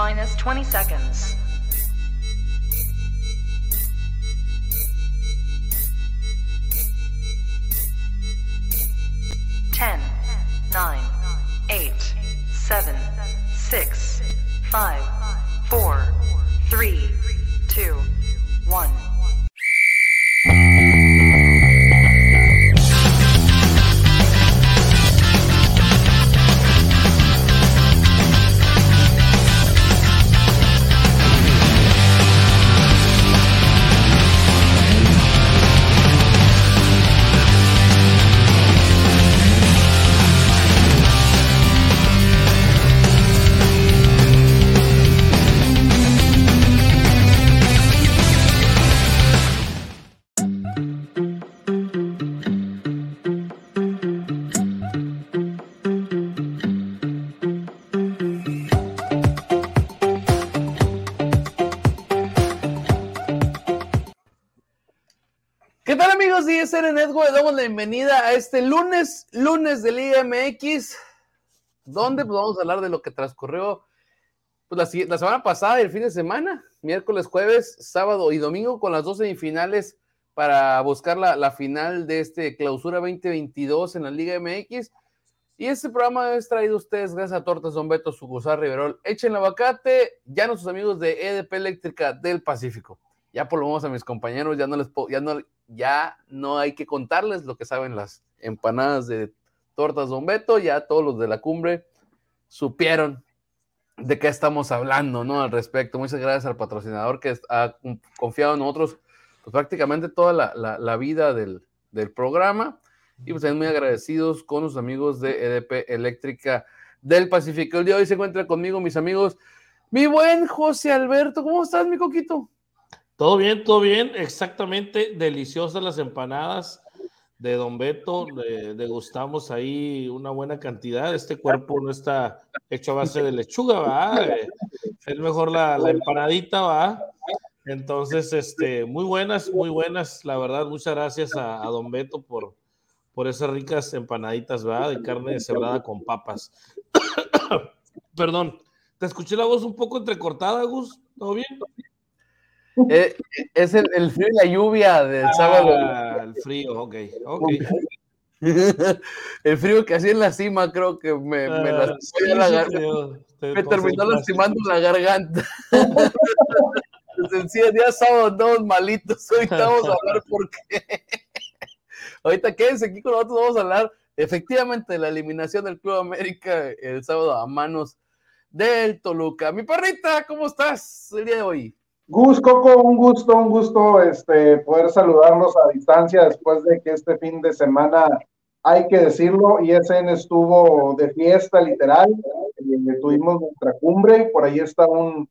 minus 20 seconds. Bienvenida a este lunes, lunes de Liga MX, donde pues, vamos a hablar de lo que transcurrió pues, la, la semana pasada y el fin de semana, miércoles, jueves, sábado y domingo con las dos semifinales para buscar la, final de este clausura 2022 en la Liga MX. Y este programa es traído a ustedes gracias a Tortas Don Beto, Sucursal Riverol. Echen el aguacate, ya nuestros amigos de EDP Eléctrica del Pacífico. Ya por lo menos a mis compañeros, ya no les puedo, ya no, ya no hay que contarles lo que saben las empanadas de Tortas Don Beto, ya todos los de la cumbre supieron de qué estamos hablando, ¿no? Al respecto. Muchas gracias al patrocinador que ha confiado en nosotros pues, prácticamente toda la, la- vida del, del programa. Y pues muy agradecidos con los amigos de EDP Eléctrica del Pacífico. El día de hoy se encuentra conmigo mis amigos, mi buen José Alberto. ¿Cómo estás, mi coquito? Todo bien, todo bien, exactamente deliciosas las empanadas de Don Beto, le- degustamos ahí una buena cantidad, este cuerpo no está hecho a base de lechuga, ¿va? Eh, Es mejor la, empanadita, ¿va? Entonces, este, muy buenas, muy buenas, la verdad, muchas gracias a, a Don Beto por, por esas ricas empanaditas, ¿va? De carne cebrada con papas. Perdón, te escuché la voz un poco entrecortada, Gus, ¿todo bien? Eh, es el, el frío y la lluvia del sábado. Ah, el frío, ok, ok. el frío que hacía en la cima, creo que me, me Ah, sí, la creo. Me terminó lastimando la garganta. Desde el sí, día sábado andamos malitos. Ahorita vamos a hablar por qué. Ahorita quédense aquí con nosotros. Vamos a hablar efectivamente de la eliminación del Club América el sábado a manos del Toluca. Mi perrita, ¿cómo estás el día de hoy? Gus, Coco, un gusto, un gusto este, poder saludarlos a distancia después de que este fin de semana, hay que decirlo, ISN estuvo de fiesta literal, eh, tuvimos nuestra cumbre, por ahí está un,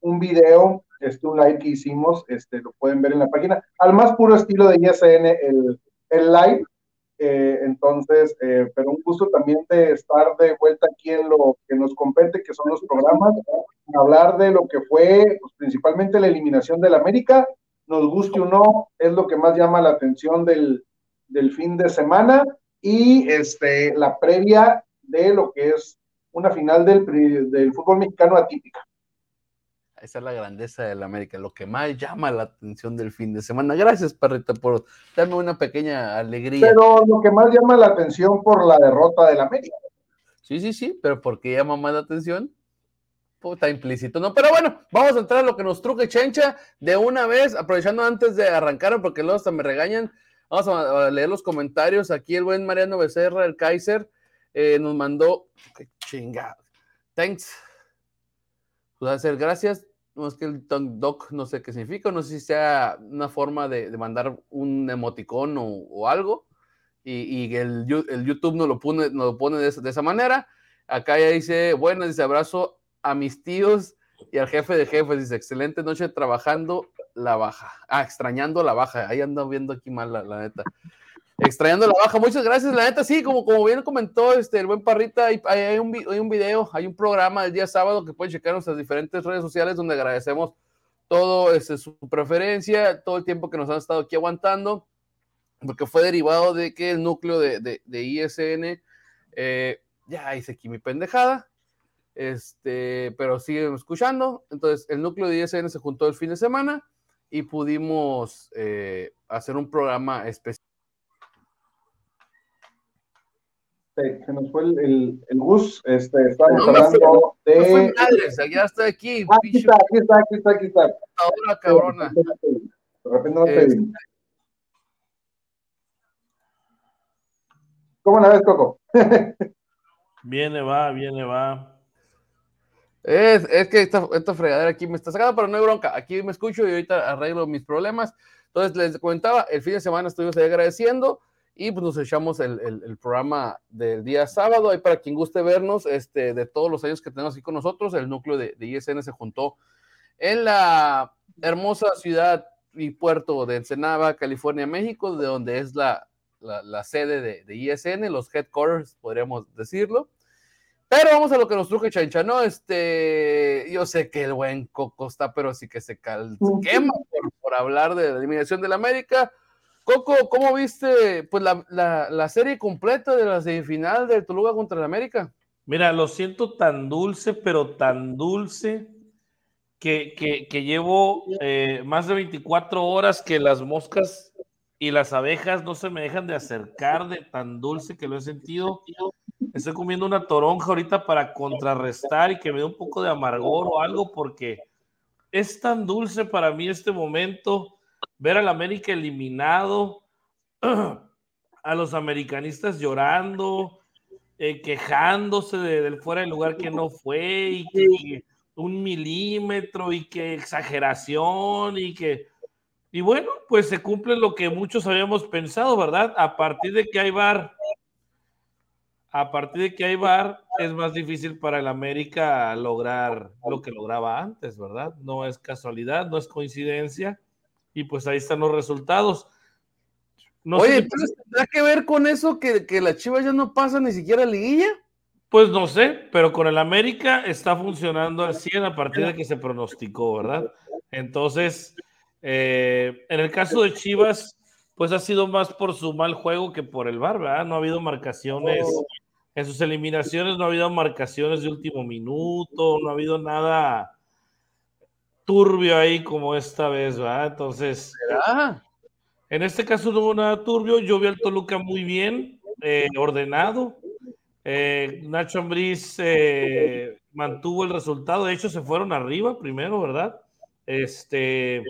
un video, este, un live que hicimos, este, lo pueden ver en la página, al más puro estilo de ISN, el, el live, eh, entonces, eh, pero un gusto también de estar de vuelta aquí en lo que nos compete, que son los programas, hablar de lo que fue pues, principalmente la eliminación del América, nos guste o no, es lo que más llama la atención del, del fin de semana y este, la previa de lo que es una final del, del fútbol mexicano atípica. Esa es la grandeza del América, lo que más llama la atención del fin de semana. Gracias, perrita, por darme una pequeña alegría. Pero lo que más llama la atención por la derrota del América. Sí, sí, sí, pero ¿por qué llama más la atención? Pues, está implícito, ¿no? Pero bueno, vamos a entrar a lo que nos truque Chencha de una vez, aprovechando antes de arrancar, porque luego hasta me regañan. Vamos a, a leer los comentarios. Aquí el buen Mariano Becerra, el Kaiser, eh, nos mandó. Qué chingado. Thanks. Pues hacer gracias. No es que el Tongue Doc no sé qué significa, no sé si sea una forma de, mandar un emoticón o, algo. Y, el, YouTube nos lo pone, nos lo pone de, esa- de esa manera. Acá ya dice, buenas, dice abrazo a mis tíos y al jefe de jefes. Dice, excelente noche trabajando la baja. Ah, extrañando la baja. Ahí ando viendo aquí mal, la, la neta. Extrañando la baja. Muchas gracias, la neta. Sí, como, como bien comentó este, el buen Parrita, hay, hay, un, hay un video, hay un programa el día sábado que pueden checar en nuestras diferentes redes sociales donde agradecemos todo este, su preferencia, todo el tiempo que nos han estado aquí aguantando, porque fue derivado de que el núcleo de, de, de ISN, eh, ya hice aquí mi pendejada, este, pero siguen escuchando. Entonces, el núcleo de ISN se juntó el fin de semana y pudimos eh, hacer un programa especial. Se, nos fue el, el, bus, este, estamos hablando de... No fue madre, ya está aquí. Ah, aquí está, aquí está, aquí está, aquí está. Ahora, cabrona. De repente no te este... ¿Cómo la ves, Coco? viene, va, viene, va. Es, es que esta, esta, fregadera aquí me está sacando, pero no hay bronca. Aquí me escucho y ahorita arreglo mis problemas. Entonces, les comentaba, el fin de semana estuvimos ahí agradeciendo y pues nos echamos el, el, el, programa del día sábado. Ahí para quien guste vernos, este, de todos los años que tenemos aquí con nosotros, el núcleo de, de ISN se juntó en la hermosa ciudad y puerto de Ensenada, California, México, de donde es la, la, la sede de, de ISN, los headquarters, podríamos decirlo. Pero vamos a lo que nos truje Chancha, ¿no? Este, yo sé que el buen Coco está, pero sí que se, cal, se quema por, por, hablar de la eliminación del América. Coco, ¿cómo viste pues, la, la, la, serie completa de la semifinal del Toluca contra el América? Mira, lo siento tan dulce, pero tan dulce que, que, que llevo eh, más de 24 horas que las moscas y las abejas no se me dejan de acercar de tan dulce que lo he sentido. Estoy comiendo una toronja ahorita para contrarrestar y que me dé un poco de amargor o algo porque es tan dulce para mí este momento ver al América eliminado, a los americanistas llorando, eh, quejándose de, del fuera del lugar que no fue y que un milímetro y que exageración y que y bueno, pues se cumple lo que muchos habíamos pensado, ¿verdad? A partir de que hay bar, a partir de que hay bar, es más difícil para el América lograr lo que lograba antes, ¿verdad? No es casualidad, no es coincidencia, y pues ahí están los resultados. No Oye, ¿pero ¿tendrá que ver con eso que, que la Chivas ya no pasa ni siquiera a liguilla? Pues no sé, pero con el América está funcionando al 100 a partir de que se pronosticó, ¿verdad? Entonces, eh, en el caso de Chivas, pues ha sido más por su mal juego que por el VAR, ¿verdad? No ha habido marcaciones. En sus eliminaciones no ha habido marcaciones de último minuto, no ha habido nada turbio ahí como esta vez, ¿verdad? Entonces, en este caso no hubo nada turbio. Yo vi al Toluca muy bien, eh, ordenado. Eh, Nacho Ambriz eh, mantuvo el resultado. De hecho, se fueron arriba primero, ¿verdad? Este,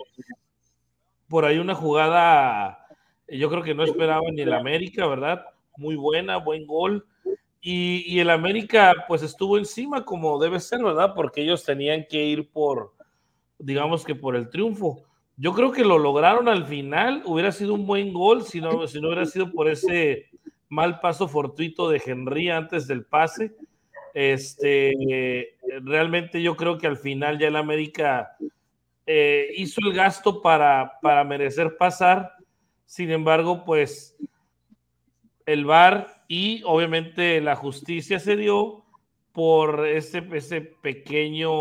por ahí una jugada, yo creo que no esperaba ni el América, ¿verdad? Muy buena, buen gol. Y, y, el América, pues estuvo encima como debe ser, ¿verdad? Porque ellos tenían que ir por, digamos que por el triunfo. Yo creo que lo lograron al final. Hubiera sido un buen gol si no, si no hubiera sido por ese mal paso fortuito de Henry antes del pase. Este, realmente yo creo que al final ya el América eh, hizo el gasto para, para merecer pasar. Sin embargo, pues el VAR y obviamente la justicia se dio por ese, ese pequeño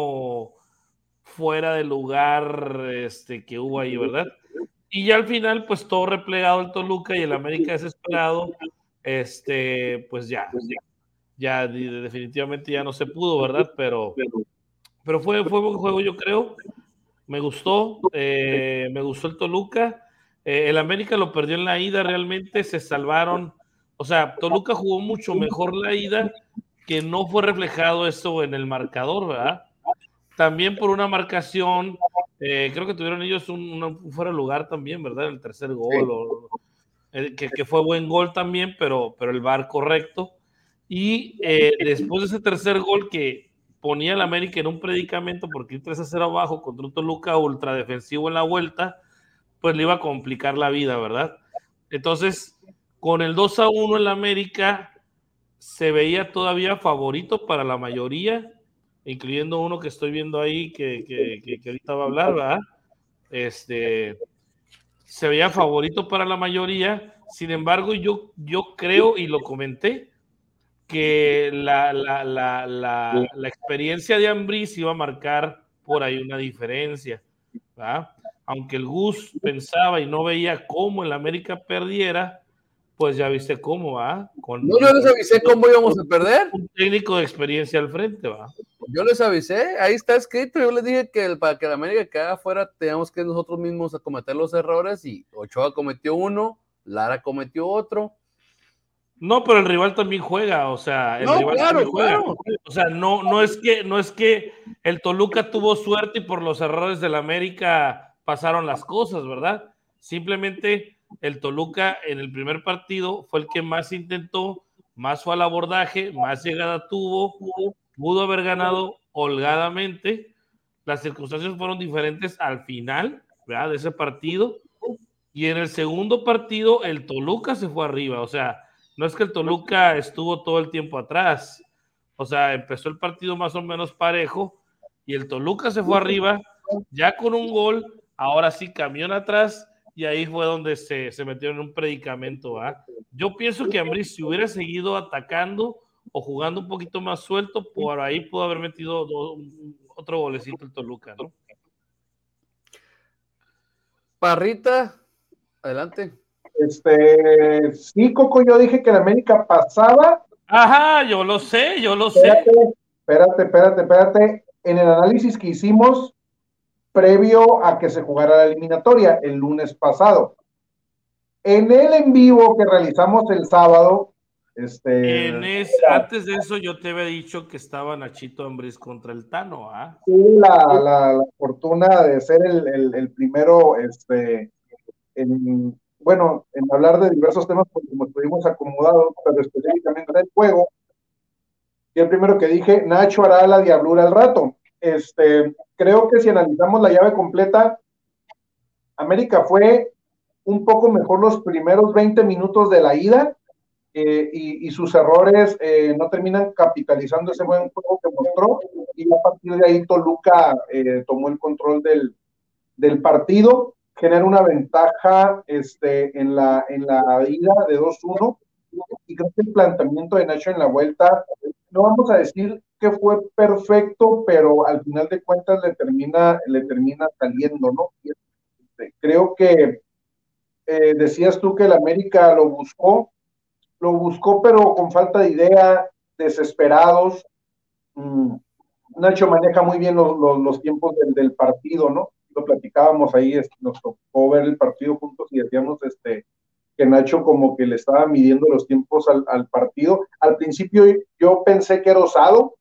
fuera de lugar este, que hubo ahí, ¿verdad? Y ya al final, pues todo replegado el Toluca y el América desesperado, este, pues ya, ya definitivamente ya no se pudo, ¿verdad? Pero, pero fue, fue buen juego, yo creo. Me gustó, eh, me gustó el Toluca. Eh, el América lo perdió en la ida, realmente se salvaron. O sea, Toluca jugó mucho mejor la ida, que no fue reflejado eso en el marcador, ¿verdad? También por una marcación, eh, creo que tuvieron ellos un, un, fuera de lugar también, ¿verdad? El tercer gol, sí. o, eh, que, que, fue buen gol también, pero, pero el VAR correcto. Y eh, después de ese tercer gol que ponía al América en un predicamento porque ir 3 a 0 abajo contra un Toluca ultra defensivo en la vuelta, pues le iba a complicar la vida, ¿verdad? Entonces, con el 2 a 1 en la América, se veía todavía favorito para la mayoría, incluyendo uno que estoy viendo ahí que, que, que, ahorita va a hablar, ¿verdad? Este, se veía favorito para la mayoría, sin embargo, yo, yo creo y lo comenté, que la, la, la, la, la experiencia de Ambris iba a marcar por ahí una diferencia. ¿verdad? Aunque el Gus pensaba y no veía cómo el América perdiera, pues ya viste cómo va. Con No, yo les avisé cómo íbamos a perder. un técnico de experiencia al frente, va. Yo les avisé, ahí está escrito. Yo les dije que el- para que la América quedara afuera, teníamos que nosotros mismos a cometer los errores. Y Ochoa cometió uno, Lara cometió otro. No, pero el rival también juega, o sea, el No, rival claro, también juega. claro. O sea, no, no es que, no es que el Toluca tuvo suerte y por los errores del América pasaron las cosas, ¿verdad? Simplemente el Toluca en el primer partido fue el que más intentó, más fue al abordaje, más llegada tuvo, pudo haber ganado holgadamente. Las circunstancias fueron diferentes al final. De ese partido. Y en el segundo partido, el Toluca se fue arriba. O sea, no es que el Toluca estuvo todo el tiempo atrás. O sea, empezó el partido más o menos parejo y el Toluca se fue arriba, ya con un gol. Ahora sí, camión atrás y ahí fue donde se, se metieron en un predicamento. Yo pienso que Ambris, si hubiera seguido atacando o jugando un poquito más suelto, por ahí pudo haber metido otro golecito el Toluca, ¿no? Parrita, adelante. Este, sí, Coco, yo dije que la América pasaba. Ajá, yo lo sé, yo lo sé. Espérate, espérate, espérate. En el análisis que hicimos previo a que se jugara la eliminatoria el lunes pasado. En el en vivo que realizamos el sábado, este, En es- antes de eso yo te había dicho que estaba Nachito Ambris contra el Tano, ¿ah? tuve la, la- la fortuna de ser el, el- el primero, este, en, bueno, en hablar de diversos temas, porque como estuvimos acomodados, pero específicamente del juego, y el primero que dije, Nacho hará la diablura al rato. Este, creo que si analizamos la llave completa, América fue un poco mejor los primeros 20 minutos de la ida, eh, y, sus errores eh, no terminan capitalizando ese buen juego que mostró y a partir de ahí Toluca eh, tomó el control del, del partido, genera una ventaja este, en, la, en la ida de 2-1 y creo que el planteamiento de Nacho en la vuelta, no vamos a decir que fue perfecto, pero al final de cuentas le termina, le termina saliendo, ¿no? Este, creo que eh, decías tú que el América lo buscó, lo buscó pero con falta de idea, desesperados. Mm, Nacho maneja muy bien los, los, tiempos del, del, partido, ¿no? Lo platicábamos ahí, nos tocó ver el partido juntos y decíamos este, que Nacho como que le estaba midiendo los tiempos al, partido. Al principio yo pensé que era osado,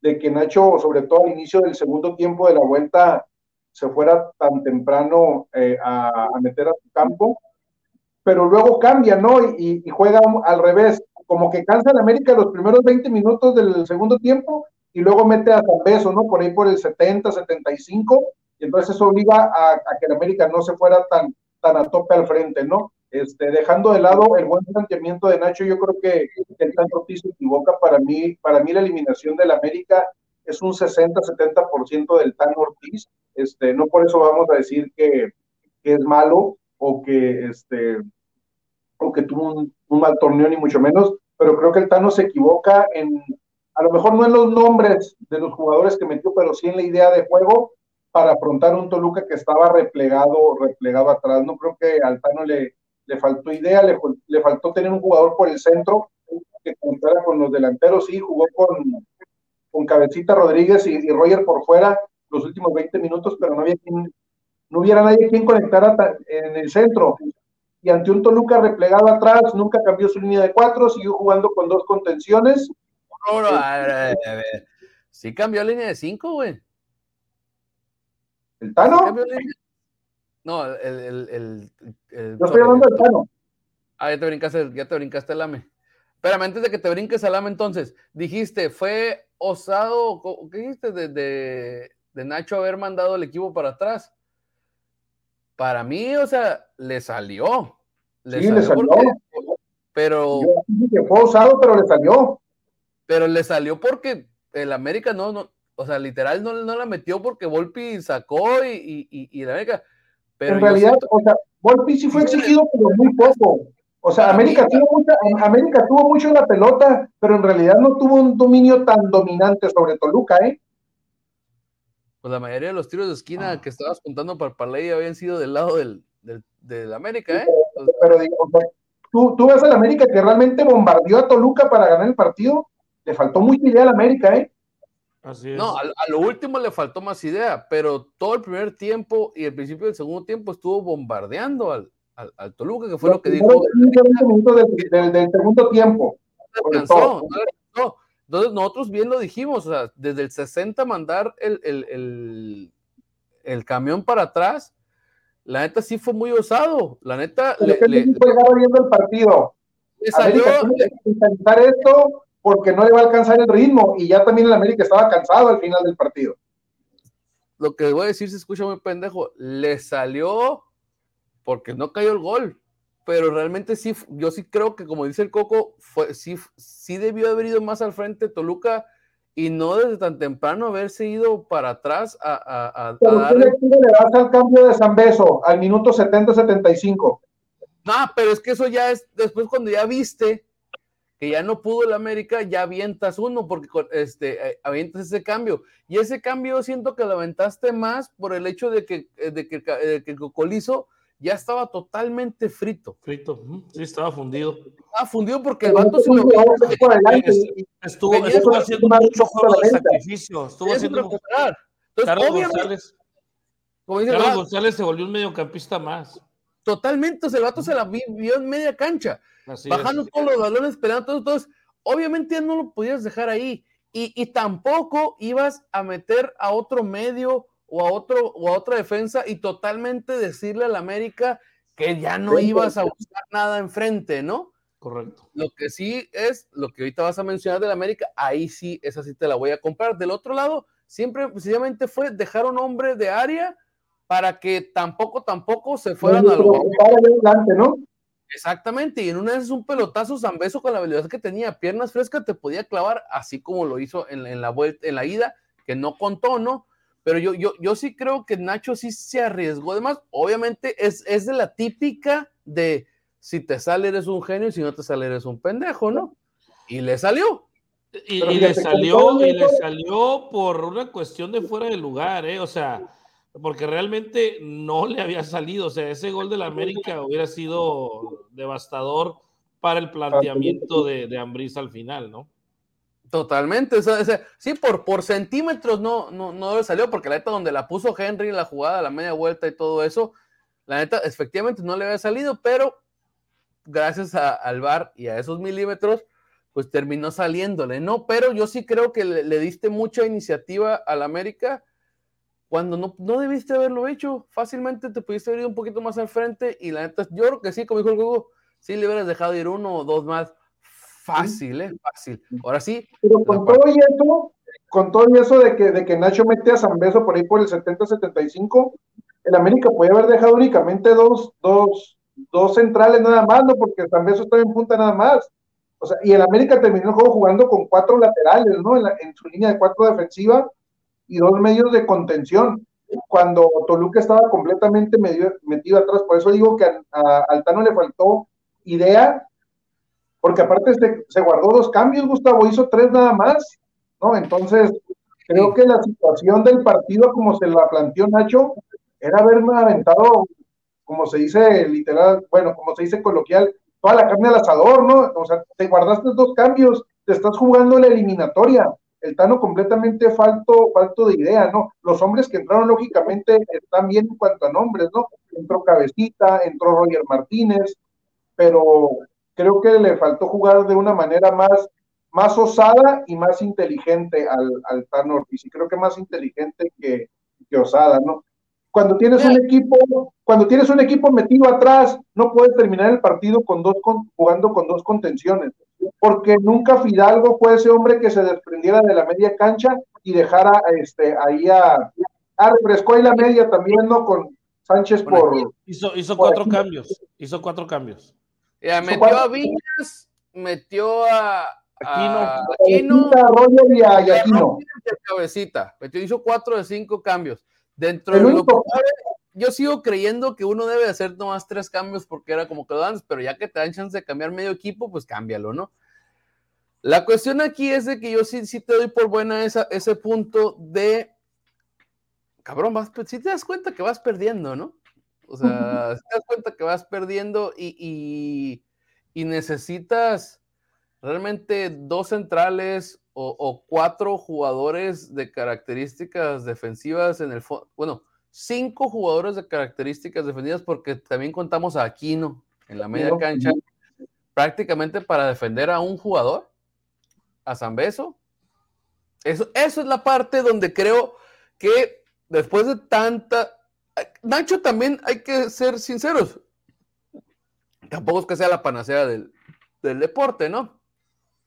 de que Nacho, sobre todo al inicio del segundo tiempo de la vuelta, se fuera tan temprano eh, a, a, meter a su campo, pero luego cambia, ¿no? Y, y juega al revés, como que cansa el América los primeros 20 minutos del segundo tiempo y luego mete a San Beso, ¿no? Por ahí por el 70, 75, y entonces eso obliga a, a, que el América no se fuera tan, tan a tope al frente, ¿no? Este, dejando de lado el buen planteamiento de Nacho, yo creo que el tanto Ortiz se equivoca, para mí, para mí la eliminación del América es un 60-70% del Tan Ortiz, este, no por eso vamos a decir que, es malo o que, este, o que tuvo un, un, mal torneo ni mucho menos, pero creo que el Tano se equivoca en, a lo mejor no en los nombres de los jugadores que metió, pero sí en la idea de juego para afrontar un Toluca que estaba replegado, replegado atrás. No creo que al Tano le, le faltó idea, le, le, faltó tener un jugador por el centro que contara con los delanteros, sí, jugó con, con Cabecita Rodríguez y, y, Roger por fuera los últimos 20 minutos, pero no había quien, no hubiera nadie quien conectara en el centro. Y ante un Toluca replegado atrás, nunca cambió su línea de cuatro, siguió jugando con dos contenciones. No, no, a ver, a ver, a ver. Sí cambió línea de cinco, güey. ¿El Tano? ¿Sí no, el, el, el, Yo estoy hablando del Tano. Ah, ya te brincaste, ya te brincaste el AME. Espérame, antes de que te brinques al AME, entonces, dijiste, fue osado, ¿qué dijiste? De, de, de, Nacho haber mandado el equipo para atrás. Para mí, o sea, le salió. Le sí, salió le salió. Porque, pero. Yo fue osado, pero le salió. Pero le salió porque el América no, no o sea, literal no, no la metió porque Volpi sacó y, y, y el América. Pero en realidad, siento... o sea, Volpi sí fue exigido, pero muy poco. O sea, América tuvo, mucha, América tuvo mucho la pelota, pero en realidad no tuvo un dominio tan dominante sobre Toluca, ¿eh? Pues la mayoría de los tiros de esquina ah. que estabas contando para Parley habían sido del lado del, del, del América, ¿eh? Pero, pero digo, o sea, tú, tú ves al América que realmente bombardeó a Toluca para ganar el partido, le faltó mucha idea al América, ¿eh? Así es. No, a, lo último le faltó más idea, pero todo el primer tiempo y el principio del segundo tiempo estuvo bombardeando al, al, Toluca, que fue lo, que dijo. Del, del, segundo tiempo. Entonces nosotros bien lo dijimos, o sea, desde el 60 mandar el, el, el camión para atrás, la neta sí fue muy osado. La neta. Le, le, viendo el partido. Le salió. intentar esto porque no le va a alcanzar el ritmo y ya también el América estaba cansado al final del partido. Lo que voy a decir se escucha muy pendejo. Le salió porque no cayó el gol. Pero realmente sí, yo sí creo que, como dice el Coco, fue, sí, sí debió haber ido más al frente Toluca y no desde tan temprano haberse ido para atrás a, a, a, pero le das al cambio de San Beso al minuto 70-75? No, pero es que eso ya es después cuando ya viste que ya no pudo el América, ya avientas uno, porque este, eh, avientas ese cambio. Y ese cambio siento que lo aventaste más por el hecho de que, eh, de que, de que Cocolizo ya estaba totalmente frito. Frito, sí, estaba fundido. Estaba fundido porque el vato se lo estuvo, estuvo haciendo mucho juego de sacrificio. Estuvo haciendo. Carlos González. Como dice Carlos González se volvió un mediocampista más. Totalmente, el vato se la vio en media cancha, bajando todos los balones, esperando todos, todos. Obviamente ya no lo podías dejar ahí. Y, y tampoco ibas a meter a otro medio o a, otro, o a otra defensa y totalmente decirle al América que ya no ibas a buscar nada enfrente, ¿no? Correcto. Lo que sí es, lo que ahorita vas a mencionar del América, ahí sí, esa sí te la voy a comprar. Del otro lado, siempre precisamente fue dejar un hombre de área para que tampoco, tampoco se fueran a lo adelante, ¿no? Exactamente, y en una vez un pelotazo Zambeso con la velocidad que tenía, piernas frescas, te podía clavar, así como lo hizo en, en la vuelta, en la ida, que no contó, ¿no? pero yo, yo, yo sí creo que Nacho sí se arriesgó. Además, obviamente es, es de la típica de si te sale eres un genio y si no te sale eres un pendejo, ¿no? Y le salió. Y, le salió, y le salió por una cuestión de fuera de lugar, ¿eh? O sea, porque realmente no le había salido. O sea, ese gol de la América hubiera sido devastador para el planteamiento de, de Ambriz al final, ¿no? Totalmente, sí, por, por centímetros no, no, no le salió, porque la neta donde la puso Henry en la jugada, la media vuelta y todo eso, la neta efectivamente no le había salido, pero gracias al VAR y a esos milímetros, pues terminó saliéndole, ¿no? Pero yo sí creo que le, diste mucha iniciativa al América cuando no, no debiste haberlo hecho, fácilmente te pudiste haber ido un poquito más al frente y la neta, yo creo que sí, como dijo el juego, sí le hubieras dejado ir uno o dos más Fácil, ¿eh? Fácil. Ahora sí. Pero con todo y eso, con todo y eso de que, de que Nacho mete a San Beso por ahí por el 70-75, el América puede haber dejado únicamente dos, dos, dos centrales nada más, ¿no? Porque San Beso estaba en punta nada más. O sea, y el América terminó el juego jugando con cuatro laterales, ¿no? En, su línea de cuatro defensiva y dos medios de contención. Cuando Toluca estaba completamente metido atrás, por eso digo que a, a Altano le faltó idea porque aparte se, guardó dos cambios, Gustavo, hizo tres nada más, ¿no? Entonces, creo que la situación del partido, como se la planteó Nacho, era haberme aventado, como se dice literal, bueno, como se dice coloquial, toda la carne al asador, ¿no? O sea, te guardaste dos cambios, te estás jugando la eliminatoria. El Tano completamente falto, falto de idea, ¿no? Los hombres que entraron, lógicamente, están bien en cuanto a nombres, ¿no? Entró Cabecita, entró Roger Martínez, pero creo que le faltó jugar de una manera más, más osada y más inteligente al, al Tano Ortiz. Y creo que más inteligente que, que osada, ¿no? Cuando tienes un equipo, cuando tienes un equipo metido atrás, no puedes terminar el partido con dos jugando con dos contenciones, porque nunca Fidalgo fue ese hombre que se desprendiera de la media cancha y dejara este ahí a, a refrescó ahí la media también, ¿no? Con Sánchez por. Hizo, hizo cuatro cambios, hizo cuatro cambios. Ya, metió a Viñas, metió a Aquino, Aquino y a Aquino. cabecita. Metió, hizo cuatro de cinco cambios. Dentro de lo que yo sigo creyendo que uno debe hacer nomás tres cambios porque era como quedó antes, pero ya que te dan chance de cambiar medio equipo, pues cámbialo, ¿no? La cuestión aquí es de que yo sí, sí te doy por buena esa, ese punto de, cabrón, vas, si te das cuenta que vas perdiendo, ¿no? O sea, te das cuenta que vas perdiendo y, y necesitas realmente dos centrales o, cuatro jugadores de características defensivas en el fondo. Bueno, cinco jugadores de características defendidas porque también contamos a Aquino en la media cancha prácticamente para defender a un jugador, a Zambeso. Eso, eso es la parte donde creo que después de tanta... Nacho también hay que ser sinceros. Tampoco es que sea la panacea del, del deporte, ¿no?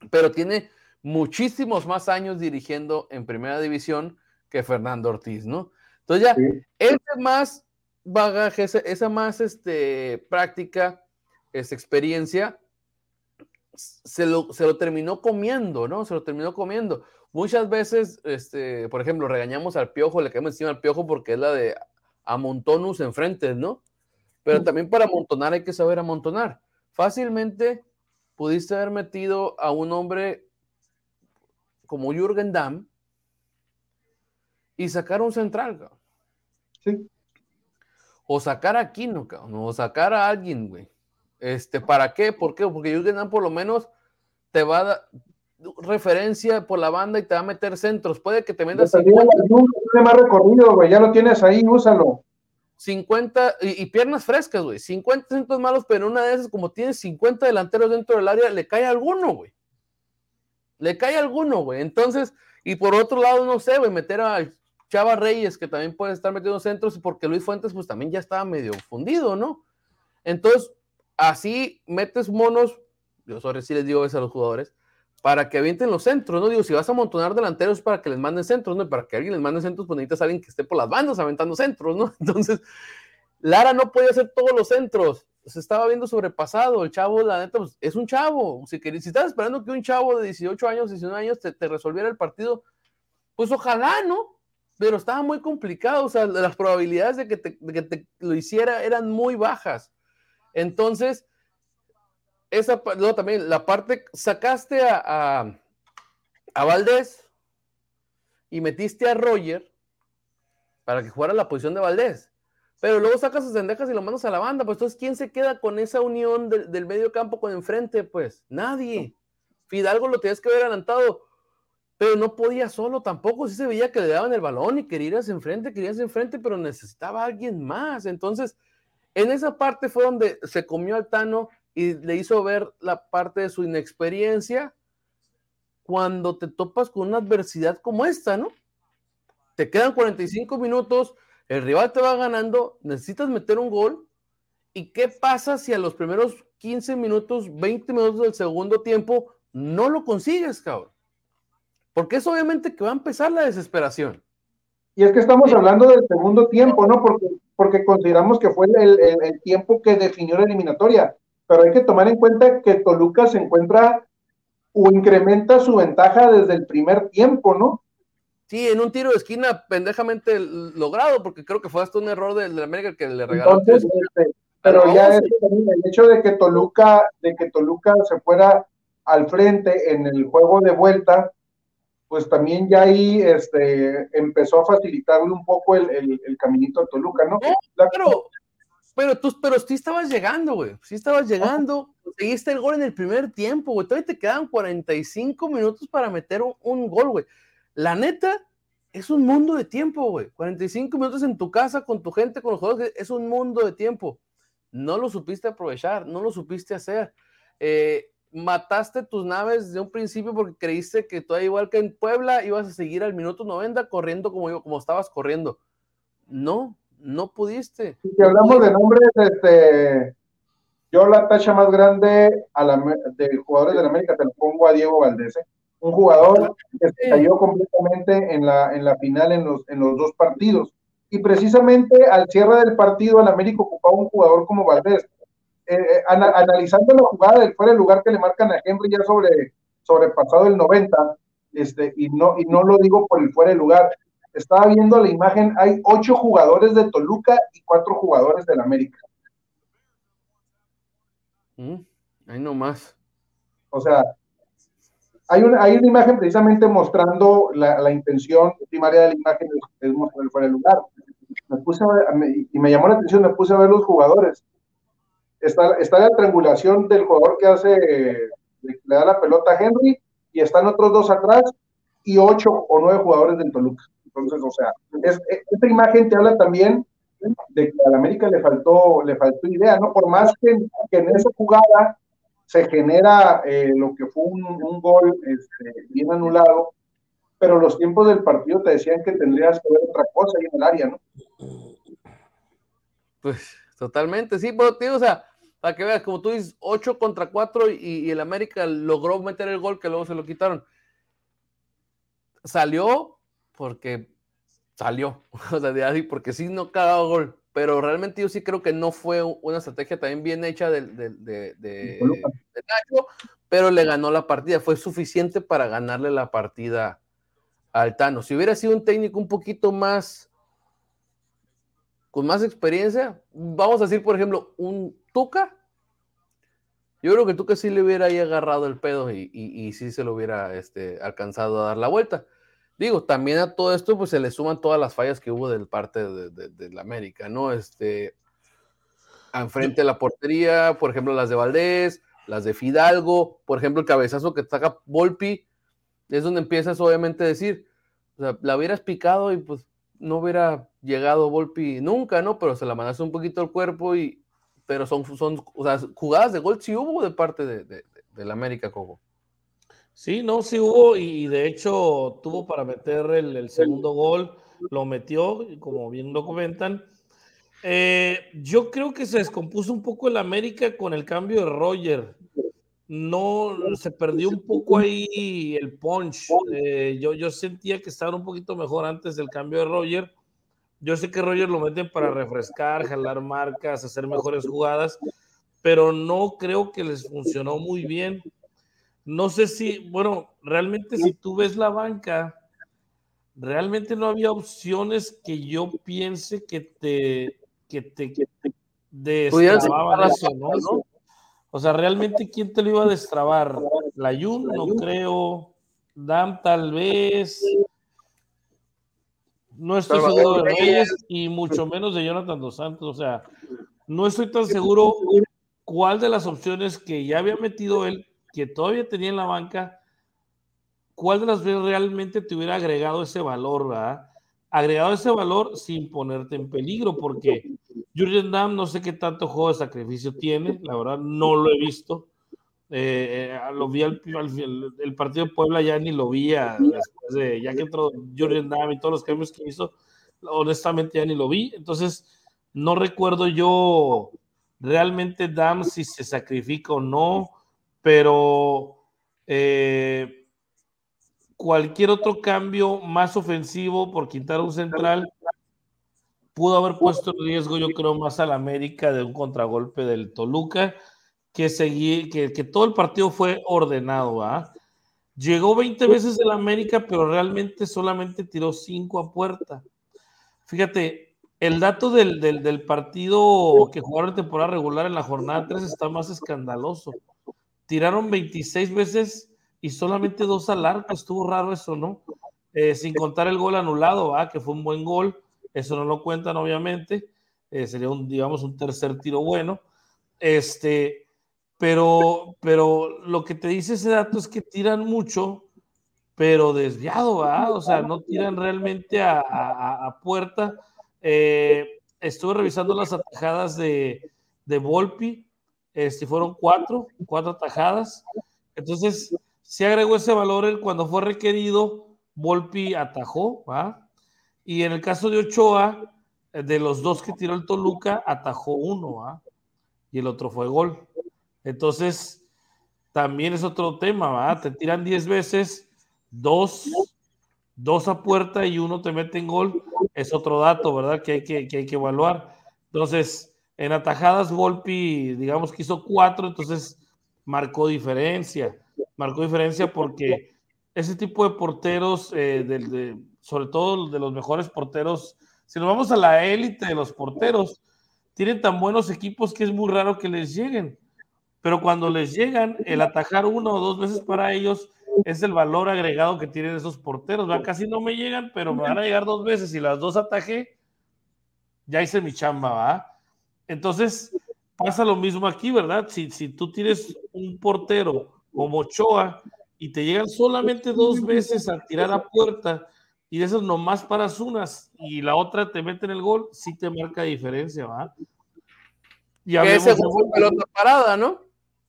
Pero tiene muchísimos más años dirigiendo en primera división que Fernando Ortiz, ¿no? Entonces ya, ese más bagaje, esa más este, práctica, esa experiencia, se lo, se lo, terminó comiendo, ¿no? Se lo terminó comiendo. Muchas veces, este, por ejemplo, regañamos al piojo, le caemos encima al piojo porque es la de amontonus enfrente, ¿no? Pero también para amontonar hay que saber amontonar. Fácilmente pudiste haber metido a un hombre como Jürgen Damm y sacar un central, Sí. O sacar a Kino, o sacar a alguien, güey. Este, ¿para qué? ¿Por qué? Porque Jürgen por lo menos te va a dar referencia por la banda y te va a meter centros. Puede que te vendas 50. más recorrido, güey. Ya lo tienes ahí, úsalo. 50 y, piernas frescas, güey. 50 centros malos, pero una de esas, como tienes 50 delanteros dentro del área, le cae alguno, güey le cae alguno, güey. Entonces, y por otro lado, no sé, güey, meter a Chava Reyes, que también puede estar metiendo centros, porque Luis Fuentes, pues también ya estaba medio fundido, ¿no? Entonces, así metes monos, yo sobre si les digo eso a los jugadores, para que avienten los centros, ¿no? Digo, si vas a amontonar delanteros para que les manden centros, ¿no? Para que alguien les mande centros, pues necesitas a alguien que esté por las bandas aventando centros, ¿no? Entonces, Lara no podía hacer todos los centros se estaba viendo sobrepasado. El chavo, la neta, pues, es un chavo. Si, si estás esperando que un chavo de 18 años, 19 años te, resolviera el partido, pues ojalá, ¿no? Pero estaba muy complicado. O sea, las probabilidades de que te, lo hiciera eran muy bajas. Entonces, esa, luego también la parte, sacaste a, a, a Valdés y metiste a Roger para que jugara la posición de Valdés. Pero luego sacas sus cendejas y lo mandas a la banda. Pues entonces, ¿quién se queda con esa unión del medio campo con enfrente? Pues nadie. Fidalgo lo tenías que haber adelantado, pero no podía solo tampoco. Sí se veía que le daban el balón y quería irse enfrente, quería irse enfrente, pero necesitaba alguien más. Entonces, en esa parte fue donde se comió al Tano y le hizo ver la parte de su inexperiencia cuando te topas con una adversidad como esta, ¿no? Te quedan 45 minutos el rival te va ganando, necesitas meter un gol. ¿Y qué pasa si a los primeros 15 minutos, 20 minutos del segundo tiempo no lo consigues, cabrón? Porque es obviamente que va a empezar la desesperación. Y es que estamos hablando del segundo tiempo, ¿no? Porque, porque consideramos que fue el, el tiempo que definió la eliminatoria. Pero hay que tomar en cuenta que Toluca se encuentra o incrementa su ventaja desde el primer tiempo, ¿no? Sí, en un tiro de esquina pendejamente logrado, porque creo que fue hasta un error del de América que le regaló. Entonces, este, pero ya el hecho de que Toluca, de que Toluca se fuera al frente en el juego de vuelta, pues también ya ahí este, empezó a facilitarle un poco el, caminito a Toluca, ¿no? pero, pero tú, pero sí estabas llegando, güey. Sí estabas llegando. Seguiste el gol en el primer tiempo, güey. Todavía te quedan 45 minutos para meter un, un gol, güey. La neta, es un mundo de tiempo, güey. 45 minutos en tu casa, con tu gente, con los jugadores, es un mundo de tiempo. No lo supiste aprovechar, no lo supiste hacer. Eh, mataste tus naves de un principio porque creíste que tú, igual que en Puebla, ibas a seguir al minuto 90 corriendo como, como estabas corriendo. No, no pudiste. Si hablamos de nombres, este, yo la tacha más grande a la, de jugadores de la América te lo pongo a Diego Valdés. ¿eh? un jugador que se cayó completamente en la, en la final en los, en los dos partidos. Y precisamente al cierre del partido, el América ocupaba un jugador como Valdés. Eh, eh, analizando la jugada del fuera del lugar que le marcan a Henry ya sobre sobrepasado el 90, este, y, no, y no lo digo por el fuera del lugar, estaba viendo la imagen, hay ocho jugadores de Toluca y cuatro jugadores del América. Mm, ahí nomás. O sea, hay una, hay una imagen precisamente mostrando la, la intención primaria de la imagen es, mostrar fuera del lugar. Me puse y me llamó la atención, me puse a ver los jugadores. Está, está la triangulación del jugador que hace, le da la pelota a Henry, y están otros dos atrás, y ocho o nueve jugadores del Toluca. Entonces, o sea, esta imagen te habla también de que a la América le faltó, le faltó idea, ¿no? Por más que, en esa jugada se genera eh, lo que fue un, gol este, bien anulado, pero los tiempos del partido te decían que tendrías que ver otra cosa ahí en el área, ¿no? Pues totalmente, sí, pero tío, o sea, para que veas, como tú dices, 8 contra 4 y, y, el América logró meter el gol que luego se lo quitaron. Salió porque salió, o sea, de así, porque sí no cada gol, pero realmente yo sí creo que no fue una estrategia también bien hecha de, de, de, Nacho, pero le ganó la partida, fue suficiente para ganarle la partida al Tano. Si hubiera sido un técnico un poquito más, con más experiencia, vamos a decir, por ejemplo, un Tuca, yo creo que Tuca sí le hubiera ahí agarrado el pedo y, sí se lo hubiera este, alcanzado a dar la vuelta. Digo, también a todo esto pues se le suman todas las fallas que hubo del parte de, la América, ¿no? Este, enfrente de la portería, por ejemplo, las de Valdés, las de Fidalgo, por ejemplo, el cabezazo que saca Volpi, es donde empiezas obviamente a decir, o sea, la hubieras picado y pues no hubiera llegado Volpi nunca, ¿no? Pero se la mandaste un poquito al cuerpo y, pero son, son o sea, jugadas de gol sí hubo de parte de, la América, Coco. Sí, no, sí hubo y de hecho tuvo para meter el, segundo gol, lo metió, como bien lo comentan. Eh, yo creo que se descompuso un poco el América con el cambio de Roger. No, se perdió un poco ahí el punch. Eh, yo, yo sentía que estaba un poquito mejor antes del cambio de Roger. Yo sé que Roger lo meten para refrescar, jalar marcas, hacer mejores jugadas, pero no creo que les funcionó muy bien. No sé si, bueno, realmente si tú ves la banca, realmente no había opciones que yo piense que te, que te, que destrababan eso, ¿no? O sea, realmente, ¿quién te lo iba a destrabar? La Jun, no creo. Dam, tal vez. No estoy seguro de Reyes y mucho menos de Jonathan Dos Santos. O sea, no estoy tan seguro cuál de las opciones que ya había metido él que todavía tenía en la banca, ¿cuál de las veces realmente te hubiera agregado ese valor, verdad? Agregado ese valor sin ponerte en peligro, porque Jurgen Damm no sé qué tanto juego de sacrificio tiene, la verdad no lo he visto. Eh, eh, lo vi al, el partido de Puebla ya ni lo vi ya que entró Jurgen Damm y todos los cambios que hizo, honestamente ya ni lo vi. Entonces, no recuerdo yo realmente Dam si se sacrifica o no pero eh, cualquier otro cambio más ofensivo por quitar un central pudo haber puesto en riesgo, yo creo, más al América de un contragolpe del Toluca, que, seguí, que, todo el partido fue ordenado. ¿ah? Llegó 20 veces el América, pero realmente solamente tiró 5 a puerta. Fíjate, el dato del, del, del partido que jugaron en temporada regular en la jornada 3 está más escandaloso tiraron 26 veces y solamente dos al arco. Estuvo raro eso, ¿no? Eh, sin contar el gol anulado, ¿ah? que fue un buen gol. Eso no lo cuentan, obviamente. Eh, sería un, digamos, un tercer tiro bueno. Este, pero, pero lo que te dice ese dato es que tiran mucho, pero desviado, ¿ah? O sea, no tiran realmente a, puerta. Eh, estuve revisando las atajadas de, de Volpi este, fueron cuatro, cuatro tajadas. Entonces, se agregó ese valor cuando fue requerido, Volpi atajó, ¿va? Y en el caso de Ochoa, eh, de los dos que tiró el Toluca, atajó uno, ¿va? Y el otro fue gol. Entonces, también es otro tema, ¿va? Te tiran diez veces, dos, dos a puerta y uno te mete en gol, es otro dato, ¿verdad? Que hay que, que, hay que evaluar. Entonces, en atajadas, Volpi, digamos que hizo cuatro, entonces marcó diferencia. Marcó diferencia porque ese tipo de porteros, eh, sobre todo de los mejores porteros, si nos vamos a la élite de los porteros, tienen tan buenos equipos que es muy raro que les lleguen. Pero cuando les llegan, el atajar uno o dos veces para ellos es el valor agregado que tienen esos porteros. Casi no me llegan, pero me van a llegar dos veces y las dos atajé, ya hice mi chamba, ¿va? Entonces, pasa lo mismo aquí, ¿verdad? Si, si tú tienes un portero como Ochoa y te llegan solamente dos veces a tirar a puerta y de esas nomás paras unas y la otra te mete en el gol, sí te marca diferencia, ¿va? Y que ese fue pelota parada, ¿no?